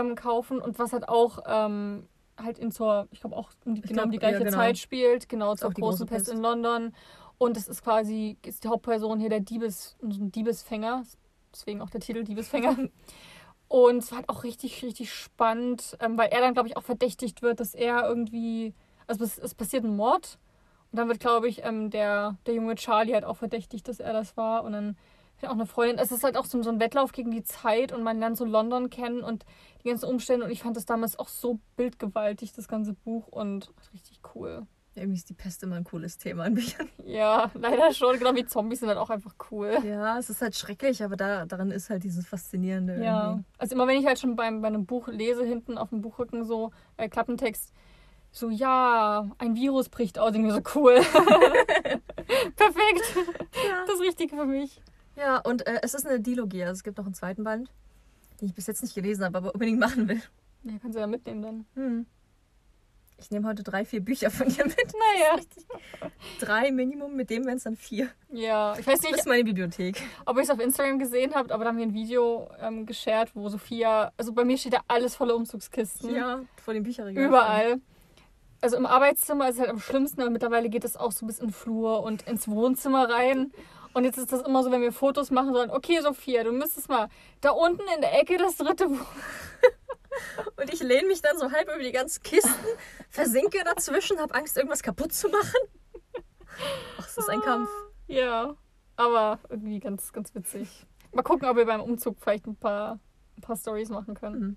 S2: ähm, kaufen. Und was halt auch ähm, halt in zur, ich glaube auch um die, genau um die gleiche
S1: ja, genau.
S2: Zeit spielt, genau zur großen
S1: große
S2: Pest in London. Und es ist quasi, ist die Hauptperson hier der Diebes, so ein Diebesfänger. Deswegen auch der Titel Diebesfänger. Und es war halt auch richtig, richtig spannend, ähm, weil er dann, glaube ich, auch verdächtigt wird, dass er irgendwie. Also es, es passiert ein Mord. Und dann wird, glaube ich, ähm, der, der junge Charlie halt auch verdächtigt, dass er das war. Und dann auch eine Freundin. Es ist halt auch so, so ein Wettlauf gegen die Zeit und man lernt so London kennen und die ganzen Umstände. Und ich fand das damals auch so bildgewaltig, das ganze Buch. Und richtig cool.
S1: Irgendwie ist die Pest immer ein cooles Thema in Büchern.
S2: Ja, leider schon. Genau wie Zombies sind halt auch einfach cool.
S1: Ja, es ist halt schrecklich, aber da, daran ist halt dieses Faszinierende.
S2: Ja,
S1: irgendwie.
S2: also immer wenn ich halt schon beim, bei einem Buch lese, hinten auf dem Buchrücken so äh, Klappentext, so ja, ein Virus bricht aus, irgendwie so cool. Perfekt,
S1: Ja.
S2: das Richtige für mich.
S1: Ja, und äh, es ist eine Dilogie. Also es gibt noch einen zweiten Band, den ich bis jetzt nicht gelesen habe, aber unbedingt machen will.
S2: Ja, kannst du ja mitnehmen dann.
S1: Hm. Ich nehme heute drei, vier Bücher von dir mit.
S2: Naja,
S1: Drei Minimum, mit dem wären es dann vier.
S2: ja, ich weiß
S1: Das
S2: nicht,
S1: ist meine Bibliothek.
S2: ob ihr es auf Instagram gesehen habt, aber da haben wir ein Video ähm, geshared, wo Sophia, also bei mir steht da alles voller Umzugskisten.
S1: Ja, vor dem Bücherregal.
S2: Überall. Also im Arbeitszimmer ist es halt am schlimmsten, aber mittlerweile geht es auch so bis in den Flur und ins Wohnzimmer rein. Und jetzt ist das immer so, wenn wir Fotos machen sollen, okay, Sophia, du müsstest mal da unten in der Ecke das dritte Buch.
S1: Und ich lehne mich dann so halb über die ganzen Kisten, versinke dazwischen, habe Angst, irgendwas kaputt zu machen. Ach, es ist ein Kampf.
S2: Ja, aber irgendwie ganz, ganz witzig. Mal gucken, ob wir beim Umzug vielleicht ein paar, ein paar Stories machen können.
S1: Mhm.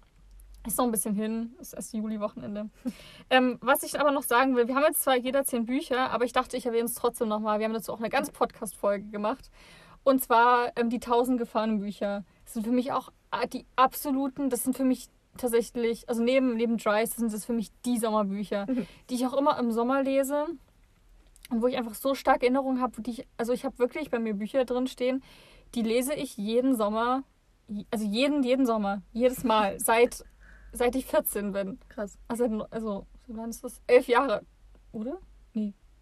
S2: Ist noch ein bisschen hin, ist erst Juli-Wochenende. Ähm, was ich aber noch sagen will, wir haben jetzt zwar jeder zehn Bücher, aber ich dachte, ich erwähne es trotzdem nochmal. Wir haben dazu auch eine ganz Podcast-Folge gemacht. Und zwar ähm, die 1000 Gefahrenbücher. Das sind für mich auch äh, die absoluten, das sind für mich tatsächlich, also neben, neben Dries sind das für mich die Sommerbücher,
S1: Mhm.
S2: die ich auch immer im Sommer lese. Und wo ich einfach so starke Erinnerungen habe, die ich, also ich habe wirklich bei mir Bücher drin stehen, die lese ich jeden Sommer, also jeden, jeden Sommer, jedes Mal, seit, seit ich 14 bin.
S1: Krass.
S2: Also, also so wann ist das? Elf Jahre, oder?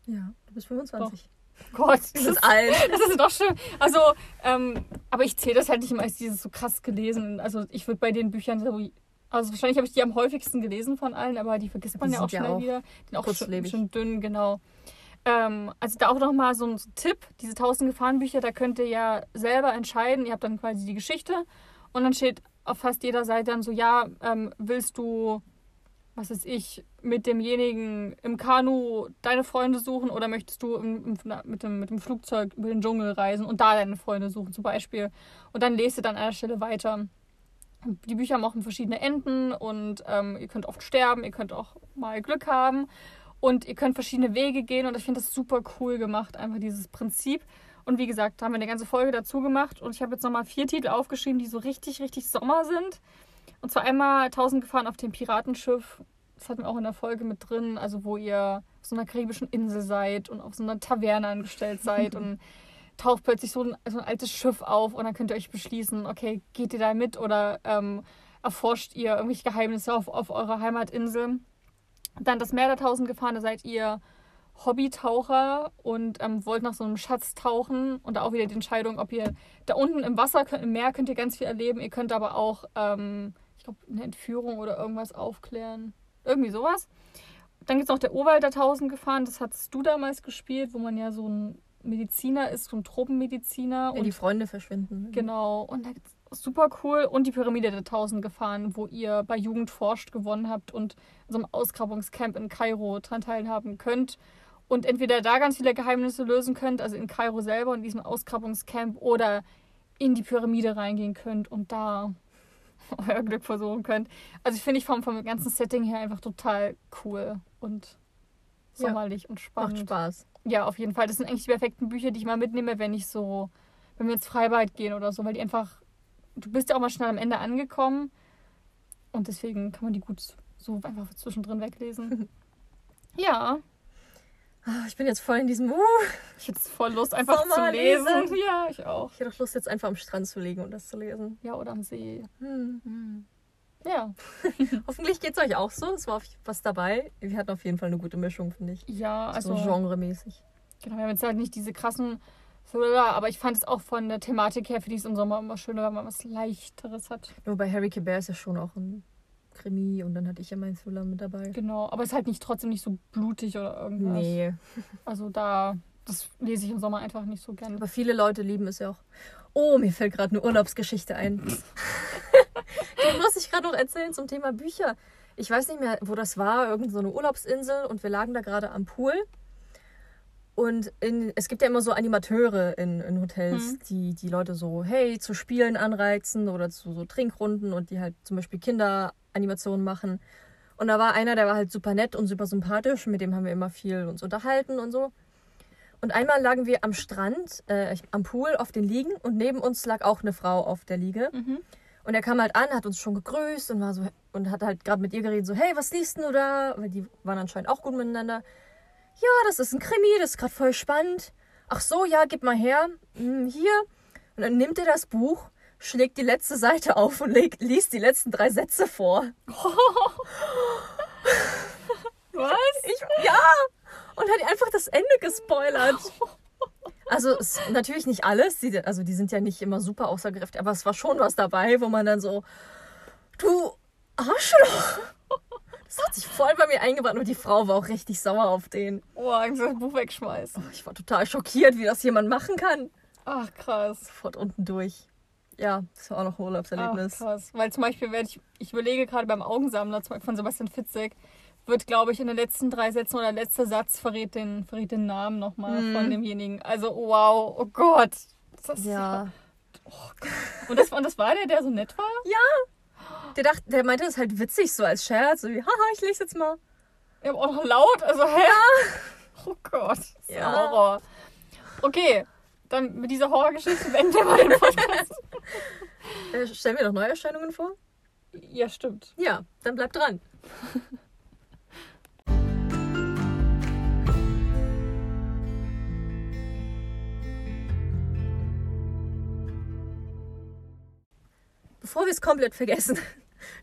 S1: Ja, du bist 25.
S2: Gott,
S1: Du bist alt.
S2: das ist doch schön. Also, ähm, aber ich zähle das halt nicht immer als dieses so krass gelesen. Also ich würde bei den Büchern so Also wahrscheinlich habe ich die am häufigsten gelesen von allen, aber die vergisst man
S1: Die
S2: ja auch
S1: sind ja
S2: schnell
S1: auch
S2: wieder. Die sind auch
S1: kurzlebig.
S2: schön dünn, genau. Ähm, also da auch nochmal so ein Tipp, diese 1000 Gefahrenbücher, da könnt ihr ja selber entscheiden. Ihr habt dann quasi die Geschichte und dann steht auf fast jeder Seite dann so, ja, ähm, willst du, was weiß ich, mit demjenigen im Kanu deine Freunde suchen oder möchtest du im, im, mit, dem, mit dem Flugzeug über den Dschungel reisen und da deine Freunde suchen zum Beispiel. Und dann lest ihr dann an einer Stelle weiter. Die Bücher auch verschiedene Enden und ähm, ihr könnt oft sterben, ihr könnt auch mal Glück haben und ihr könnt verschiedene Wege gehen und ich finde das super cool gemacht, einfach dieses Prinzip. Und wie gesagt, da haben wir eine ganze Folge dazu gemacht und ich habe jetzt nochmal vier Titel aufgeschrieben, die so richtig, richtig Sommer sind. Und zwar einmal 1000 Gefahren auf dem Piratenschiff. Das hatten wir auch in der Folge mit drin, also wo ihr auf so einer karibischen Insel seid und auf so einer Taverne angestellt seid und taucht plötzlich so ein, so ein altes Schiff auf und dann könnt ihr euch beschließen, okay, geht ihr da mit oder ähm, erforscht ihr irgendwelche Geheimnisse auf, auf eurer Heimatinsel. Dann das Meer der Tausend Gefahren, da seid ihr Hobbytaucher und ähm, wollt nach so einem Schatz tauchen und da auch wieder die Entscheidung, ob ihr da unten im Wasser, könnt, im Meer könnt ihr ganz viel erleben, ihr könnt aber auch, ähm, ich glaube, eine Entführung oder irgendwas aufklären. Irgendwie sowas. Dann gibt es noch der Urwald der Tausend Gefahren, das hattest du damals gespielt, wo man ja so ein Mediziner ist, so ein Tropenmediziner.
S1: Ja,
S2: und
S1: die Freunde verschwinden.
S2: Genau, und da gibt's super cool. Und die Pyramide der Tausend Gefahren, wo ihr bei Jugend forscht gewonnen habt und in so einem Ausgrabungscamp in Kairo dran teilhaben könnt. Und entweder da ganz viele Geheimnisse lösen könnt, also in Kairo selber und diesem Ausgrabungscamp, oder in die Pyramide reingehen könnt und da euer Glück versuchen könnt. Also ich finde ich vom, vom ganzen Setting her einfach total cool und
S1: Ja.
S2: sommerlich und spannend.
S1: Macht Spaß.
S2: Ja, auf jeden Fall. Das sind eigentlich die perfekten Bücher, die ich mal mitnehme, wenn ich so, wenn wir ins Freibad gehen oder so, weil die einfach, du bist ja auch mal schnell am Ende angekommen und deswegen kann man die gut so einfach zwischendrin weglesen. ja,
S1: Ich bin jetzt voll in diesem, uh,
S2: ich hätte voll Lust einfach zu
S1: Sommerlesen.
S2: lesen. Ja, ich auch.
S1: ich hätte doch Lust, jetzt einfach am Strand zu liegen und das zu lesen.
S2: Ja, oder am See.
S1: Hm.
S2: Ja,
S1: Hoffentlich geht es euch auch so. Es war was dabei. Wir hatten auf jeden Fall eine gute Mischung, finde ich.
S2: ja, also
S1: so genremäßig.
S2: genau, wir haben jetzt halt nicht diese krassen Thriller, aber ich fand es auch von der Thematik her, finde ich es im Sommer immer schöner, wenn man was Leichteres hat.
S1: Nur bei Harry Kebert ist ja schon auch ein Krimi und dann hatte ich ja meinen Thriller mit dabei.
S2: Genau, aber es ist halt nicht trotzdem nicht so blutig oder irgendwas.
S1: Nee,
S2: Also da, das lese ich im Sommer einfach nicht so gerne.
S1: aber viele Leute lieben es ja auch. Oh, mir fällt gerade eine Urlaubsgeschichte ein. Die muss ich gerade noch erzählen zum Thema Bücher. Ich weiß nicht mehr, wo das war, irgend so eine Urlaubsinsel und wir lagen da gerade am Pool. Und in, es gibt ja immer so Animateure in, in Hotels,
S2: Mhm.
S1: die die Leute so, hey, zu Spielen anreizen oder zu so Trinkrunden und die halt zum Beispiel Kinderanimationen machen. Und da war einer, der war halt super nett und super sympathisch, mit dem haben wir immer viel uns unterhalten und so. Und einmal lagen wir am Strand, äh, am Pool auf den Liegen und neben uns lag auch eine Frau auf der Liege.
S2: Mhm.
S1: Und er kam halt an, hat uns schon gegrüßt und war so und hat halt gerade mit ihr geredet, so, hey, was liest du da? Weil die waren anscheinend auch gut miteinander. Ja, das ist ein Krimi, das ist gerade voll spannend. Ach so, ja, gib mal her. Hm, hier. Und dann nimmt er das Buch, schlägt die letzte Seite auf und leg, liest die letzten drei Sätze vor.
S2: Was?
S1: Ich, ja! Und hat einfach das Ende gespoilert. Also natürlich nicht alles, die, also die sind ja nicht immer super aussagekräftig, aber es war schon was dabei, wo man dann so, du Arschloch! Das hat sich voll bei mir eingebrannt und die Frau war auch richtig sauer auf den.
S2: Oh, Angst, das Buch wegschmeißen.
S1: Ich war total schockiert, wie das jemand machen kann.
S2: Ach, krass.
S1: Sofort unten durch. Ja, das war auch noch ein
S2: Ach,
S1: Urlaubserlebnis.
S2: krass. Weil zum Beispiel werde ich, ich überlege gerade beim Augensammler von Sebastian Fitzek, wird, glaube ich, in den letzten drei Sätzen oder letzter Satz verrät den, verrät den Namen nochmal
S1: Mhm.
S2: von demjenigen. Also, wow, oh Gott. Das ist
S1: ja.
S2: Und das, und das war der, der so nett war?
S1: Der, dachte, der meinte das halt witzig, so als Scherz. So wie, haha, ich lese jetzt mal.
S2: Ja, aber auch noch laut. Also, hä? Oh Gott. Das ist
S1: Ja.
S2: Horror. Okay, dann mit dieser Horrorgeschichte beenden wir mal den Podcast.
S1: Äh, stellen wir noch Neuerscheinungen vor?
S2: ja, stimmt.
S1: Ja, dann bleibt dran. Bevor wir es komplett vergessen,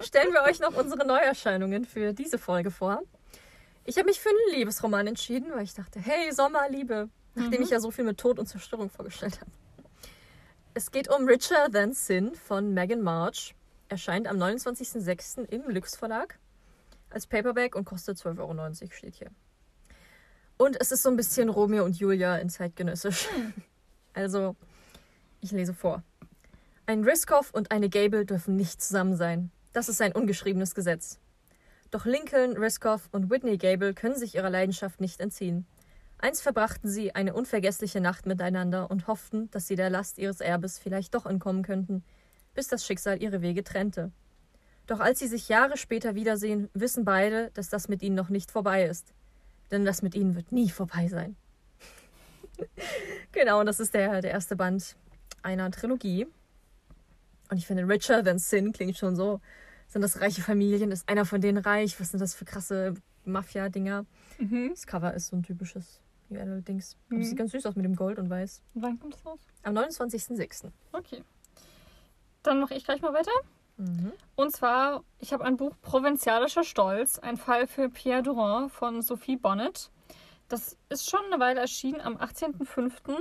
S1: stellen wir euch noch unsere Neuerscheinungen für diese Folge vor. Ich habe mich für einen Liebesroman entschieden, weil ich dachte, hey, Sommerliebe, nachdem ich ja so viel mit Tod und Zerstörung vorgestellt habe. Es geht um Richer Than Sin von Megan March. erscheint am 29.06. im Lux Verlag als Paperback und kostet 12,90 Euro, steht hier. Und es ist so ein bisschen Romeo und Julia in zeitgenössisch. Also, ich lese vor. Ein Riskoff und eine Gable dürfen nicht zusammen sein. Das ist ein ungeschriebenes Gesetz. Doch Lincoln, Riskoff und Whitney Gable können sich ihrer Leidenschaft nicht entziehen. Einst verbrachten sie eine unvergessliche Nacht miteinander und hofften, dass sie der Last ihres Erbes vielleicht doch entkommen könnten, bis das Schicksal ihre Wege trennte. Doch als sie sich Jahre später wiedersehen, wissen beide, dass das mit ihnen noch nicht vorbei ist. Denn das mit ihnen wird nie vorbei sein. genau, und das ist der, der erste Band einer Trilogie. Und ich finde, Richer Than Sin klingt schon so. Sind das reiche Familien? Ist einer von denen reich? Was sind das für krasse Mafia-Dinger?
S2: Mhm.
S1: Das Cover ist so ein typisches Dings. Aber
S2: Mhm.
S1: sieht ganz süß aus mit dem Gold und Weiß.
S2: Wann kommt es raus?
S1: Am 29.06.
S2: Okay. Dann mache ich gleich mal weiter.
S1: Mhm.
S2: Und zwar, ich habe ein Buch Provinzialischer Stolz, ein Fall für Pierre Durand von Sophie Bonnet. Das ist schon eine Weile erschienen, am 18.05.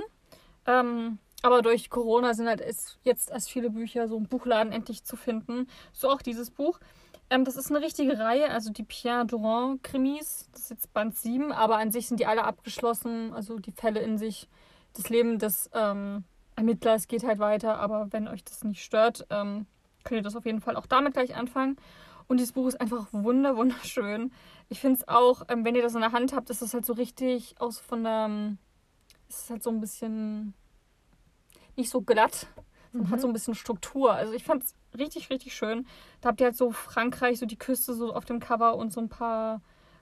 S2: Ähm, aber durch Corona sind halt jetzt erst viele Bücher so im Buchladen endlich zu finden. So auch dieses Buch. Ähm, das ist eine richtige Reihe, also die Pierre Durand Krimis. Das ist jetzt Band 7, aber an sich sind die alle abgeschlossen. Also die Fälle in sich. Das Leben des ähm, Ermittlers geht halt weiter, aber wenn euch das nicht stört, ähm, könnt ihr das auf jeden Fall auch damit gleich anfangen. Und dieses Buch ist einfach wunder, wunderschön. Ich finde es auch, ähm, wenn ihr das in der Hand habt, ist das halt so richtig aus von der. ähm, Es ist halt so ein bisschen. Nicht so glatt, sondern
S1: Mhm.
S2: hat so ein bisschen Struktur. Also ich fand es richtig, richtig schön. Da habt ihr halt so Frankreich, so die Küste so auf dem Cover und so ein paar,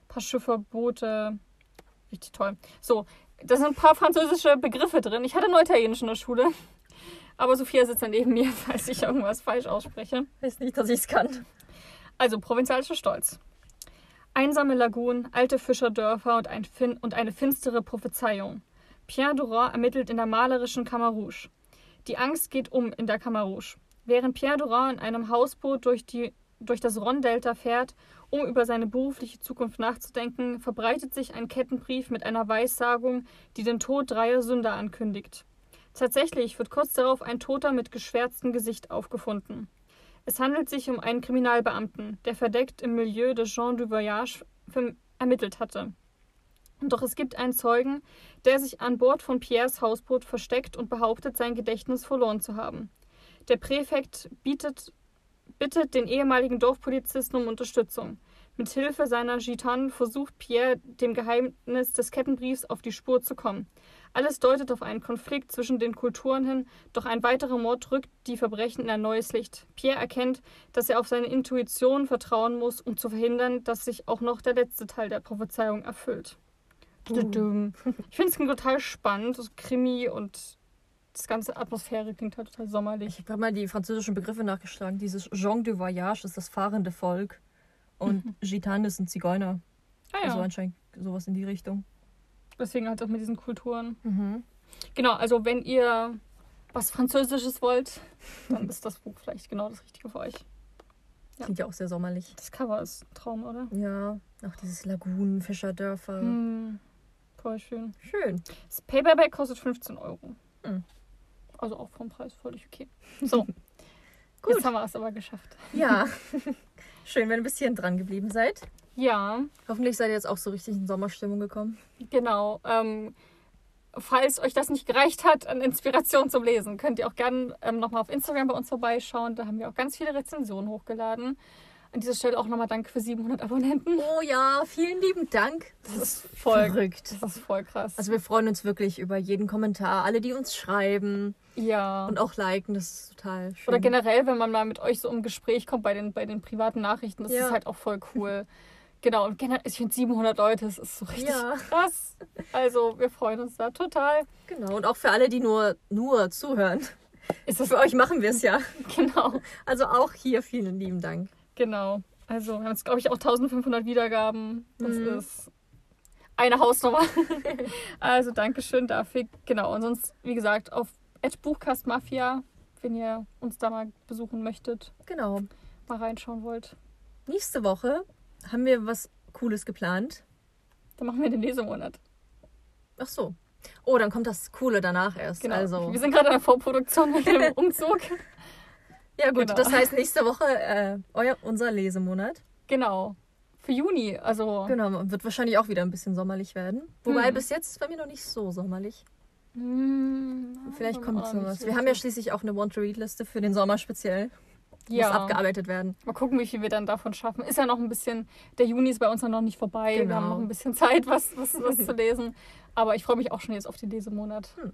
S2: paar Schiffe, Boote. Richtig toll. So, da sind ein paar französische Begriffe drin. Ich hatte nur Italienisch in der Schule. Aber Sophia sitzt dann neben mir, falls ich irgendwas falsch ausspreche.
S1: Weiß nicht, dass ich es kann.
S2: Also, provinzialischer Stolz. Einsame Lagunen, alte Fischerdörfer und, ein fin und eine finstere Prophezeiung. Pierre Durand ermittelt in der malerischen Camarrouge. Die Angst geht um in der Camarrouge. Während Pierre Durand in einem Hausboot durch, die, durch das Rhone-Delta fährt, um über seine berufliche Zukunft nachzudenken, verbreitet sich ein Kettenbrief mit einer Weissagung, die den Tod dreier Sünder ankündigt. Tatsächlich wird kurz darauf ein Toter mit geschwärztem Gesicht aufgefunden. Es handelt sich um einen Kriminalbeamten, der verdeckt im Milieu de Jean du Voyage ermittelt hatte. Doch es gibt einen Zeugen, der sich an Bord von Pierres Hausboot versteckt und behauptet, sein Gedächtnis verloren zu haben. Der Präfekt bietet, bittet den ehemaligen Dorfpolizisten um Unterstützung. Mit Hilfe seiner Gitanen versucht Pierre, dem Geheimnis des Kettenbriefs auf die Spur zu kommen. Alles deutet auf einen Konflikt zwischen den Kulturen hin, doch ein weiterer Mord rückt die Verbrechen in ein neues Licht. Pierre erkennt, dass er auf seine Intuition vertrauen muss, um zu verhindern, dass sich auch noch der letzte Teil der Prophezeiung erfüllt. Dudum. Ich finde es total spannend, so Krimi und das ganze Atmosphäre klingt halt total sommerlich.
S1: Ich habe mal die französischen Begriffe nachgeschlagen. Dieses Jean du Voyage ist das fahrende Volk. Und Gitanes sind Zigeuner.
S2: Ah ja,
S1: Also anscheinend sowas in die Richtung.
S2: deswegen halt auch mit diesen Kulturen.
S1: Mhm.
S2: Genau, also wenn ihr was Französisches wollt, dann ist das Buch vielleicht genau das Richtige für euch. Ja.
S1: Klingt ja auch sehr sommerlich.
S2: Das Cover ist ein Traum, oder?
S1: Ja, auch dieses Lagunen, Fischerdörfer.
S2: Hm, voll schön.
S1: Schön.
S2: Das Paperback kostet 15 Euro.
S1: Hm.
S2: Also auch vom Preis völlig okay. So,
S1: Gut.
S2: jetzt haben wir es aber geschafft.
S1: Ja. Schön, wenn ihr bis hierhin dran geblieben seid.
S2: Ja,
S1: Hoffentlich seid ihr jetzt auch so richtig in Sommerstimmung gekommen.
S2: genau. Ähm, falls euch das nicht gereicht hat an Inspiration zum Lesen, könnt ihr auch gerne ähm, nochmal auf Instagram bei uns vorbeischauen. Da haben wir auch ganz viele Rezensionen hochgeladen. An dieser Stelle auch nochmal Danke für 700 Abonnenten.
S1: Oh ja, vielen lieben Dank.
S2: Das ist voll,
S1: verrückt.
S2: das ist voll krass.
S1: Also wir freuen uns wirklich über jeden Kommentar, alle, die uns schreiben
S2: ja.
S1: und auch liken, das ist total schön.
S2: Oder generell, wenn man mal mit euch so im Gespräch kommt bei den, bei den privaten Nachrichten, das
S1: Ja.
S2: ist halt auch voll cool. genau, und generell, ich finde 700 Leute, das ist so richtig
S1: Ja.
S2: krass. Also, wir freuen uns da total.
S1: Genau, und auch für alle, die nur, nur zuhören.
S2: Ist das
S1: Für euch machen wir es ja.
S2: Genau,
S1: Also auch hier vielen lieben Dank.
S2: Genau. Also, wir haben jetzt, glaube ich, auch 1500 Wiedergaben. Das
S1: Mhm.
S2: ist eine Hausnummer. also, Dankeschön dafür. Genau, und sonst, wie gesagt, auf Buchcast Mafia, wenn ihr uns da mal besuchen möchtet,
S1: Genau.
S2: mal reinschauen wollt.
S1: Nächste Woche haben wir was Cooles geplant.
S2: Dann machen wir den Lesemonat.
S1: Ach so. Oh, dann kommt das Coole danach erst.
S2: Genau.
S1: Also,
S2: Wir sind gerade in der Vorproduktion mit dem Umzug.
S1: Ja gut,
S2: Genau.
S1: das heißt nächste Woche äh, euer, unser Lesemonat.
S2: Genau. Für Juni, also.
S1: Genau, wird wahrscheinlich auch wieder ein bisschen sommerlich werden. Wobei
S2: Hm.
S1: bis jetzt ist bei mir noch nicht so sommerlich.
S2: Hm,
S1: Vielleicht kommt
S2: auch
S1: noch was. Wir haben ja schließlich auch eine Want-to-Read-Liste für den Sommer speziell. Muss
S2: ja.
S1: abgearbeitet werden.
S2: Mal gucken, wie viel wir dann davon schaffen. Ist ja noch ein bisschen, der Juni ist bei uns ja noch nicht vorbei. Wir
S1: Genau.
S2: haben noch ein bisschen Zeit, was, was, was zu lesen. Aber ich freue mich auch schon jetzt auf den Lesemonat.
S1: Hm.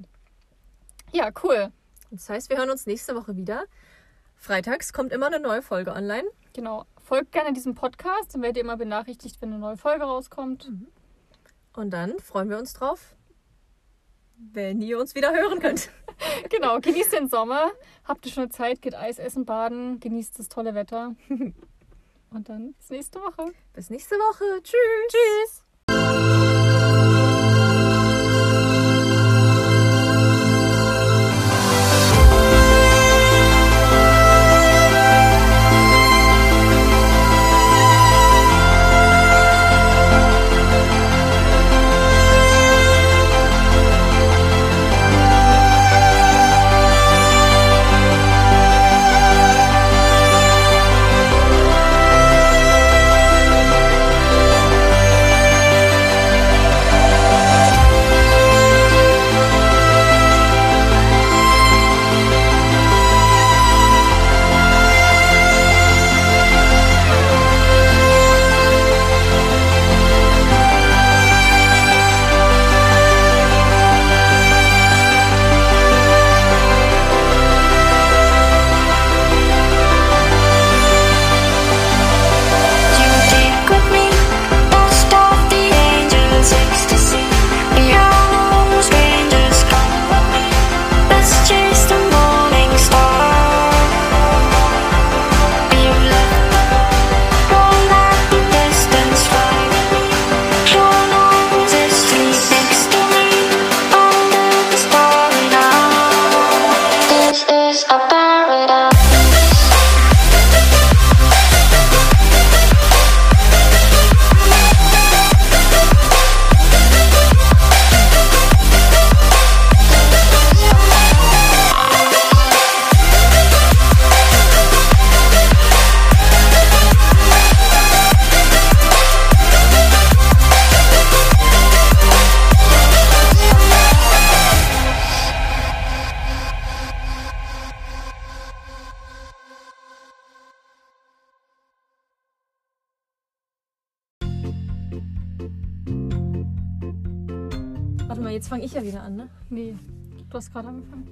S2: Ja, cool.
S1: Das heißt, wir hören uns nächste Woche wieder. Freitags kommt immer eine neue Folge online.
S2: Genau. Folgt gerne diesem Podcast, dann werdet ihr immer benachrichtigt, wenn eine neue Folge rauskommt.
S1: Und dann freuen wir uns drauf, wenn ihr uns wieder hören könnt.
S2: Genau, genießt den Sommer. Habt ihr schon Zeit, geht Eis essen, baden, genießt das tolle Wetter. Und dann bis nächste Woche.
S1: Bis nächste Woche. Tschüss.
S2: Tschüss.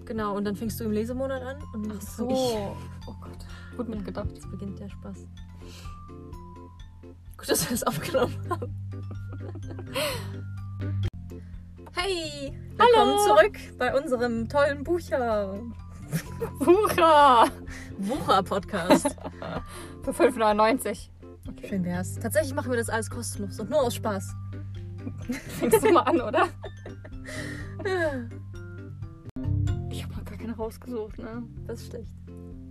S1: Genau, und dann fängst du im Lesemonat an und
S2: Ach so.
S1: ich.
S2: Oh Gott. Gut mitgedacht.
S1: Jetzt beginnt der Spaß. Gut, dass wir das aufgenommen haben. Hey! Willkommen
S2: Hallo!
S1: zurück bei unserem tollen Bucher.
S2: Hurra!
S1: Wucher-Podcast.
S2: Für 5,99.
S1: Schön wär's. Tatsächlich machen wir das alles kostenlos und nur aus Spaß.
S2: Fängst du mal an, oder? Ich habe noch gar keine rausgesucht, ne?
S1: Das ist schlecht.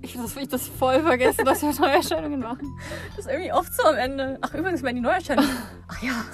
S2: Ich habe das, das voll vergessen, dass wir Neuerscheinungen machen.
S1: Das ist irgendwie oft so am Ende. Ach, übrigens, meine Neuerscheinung. Ach ja.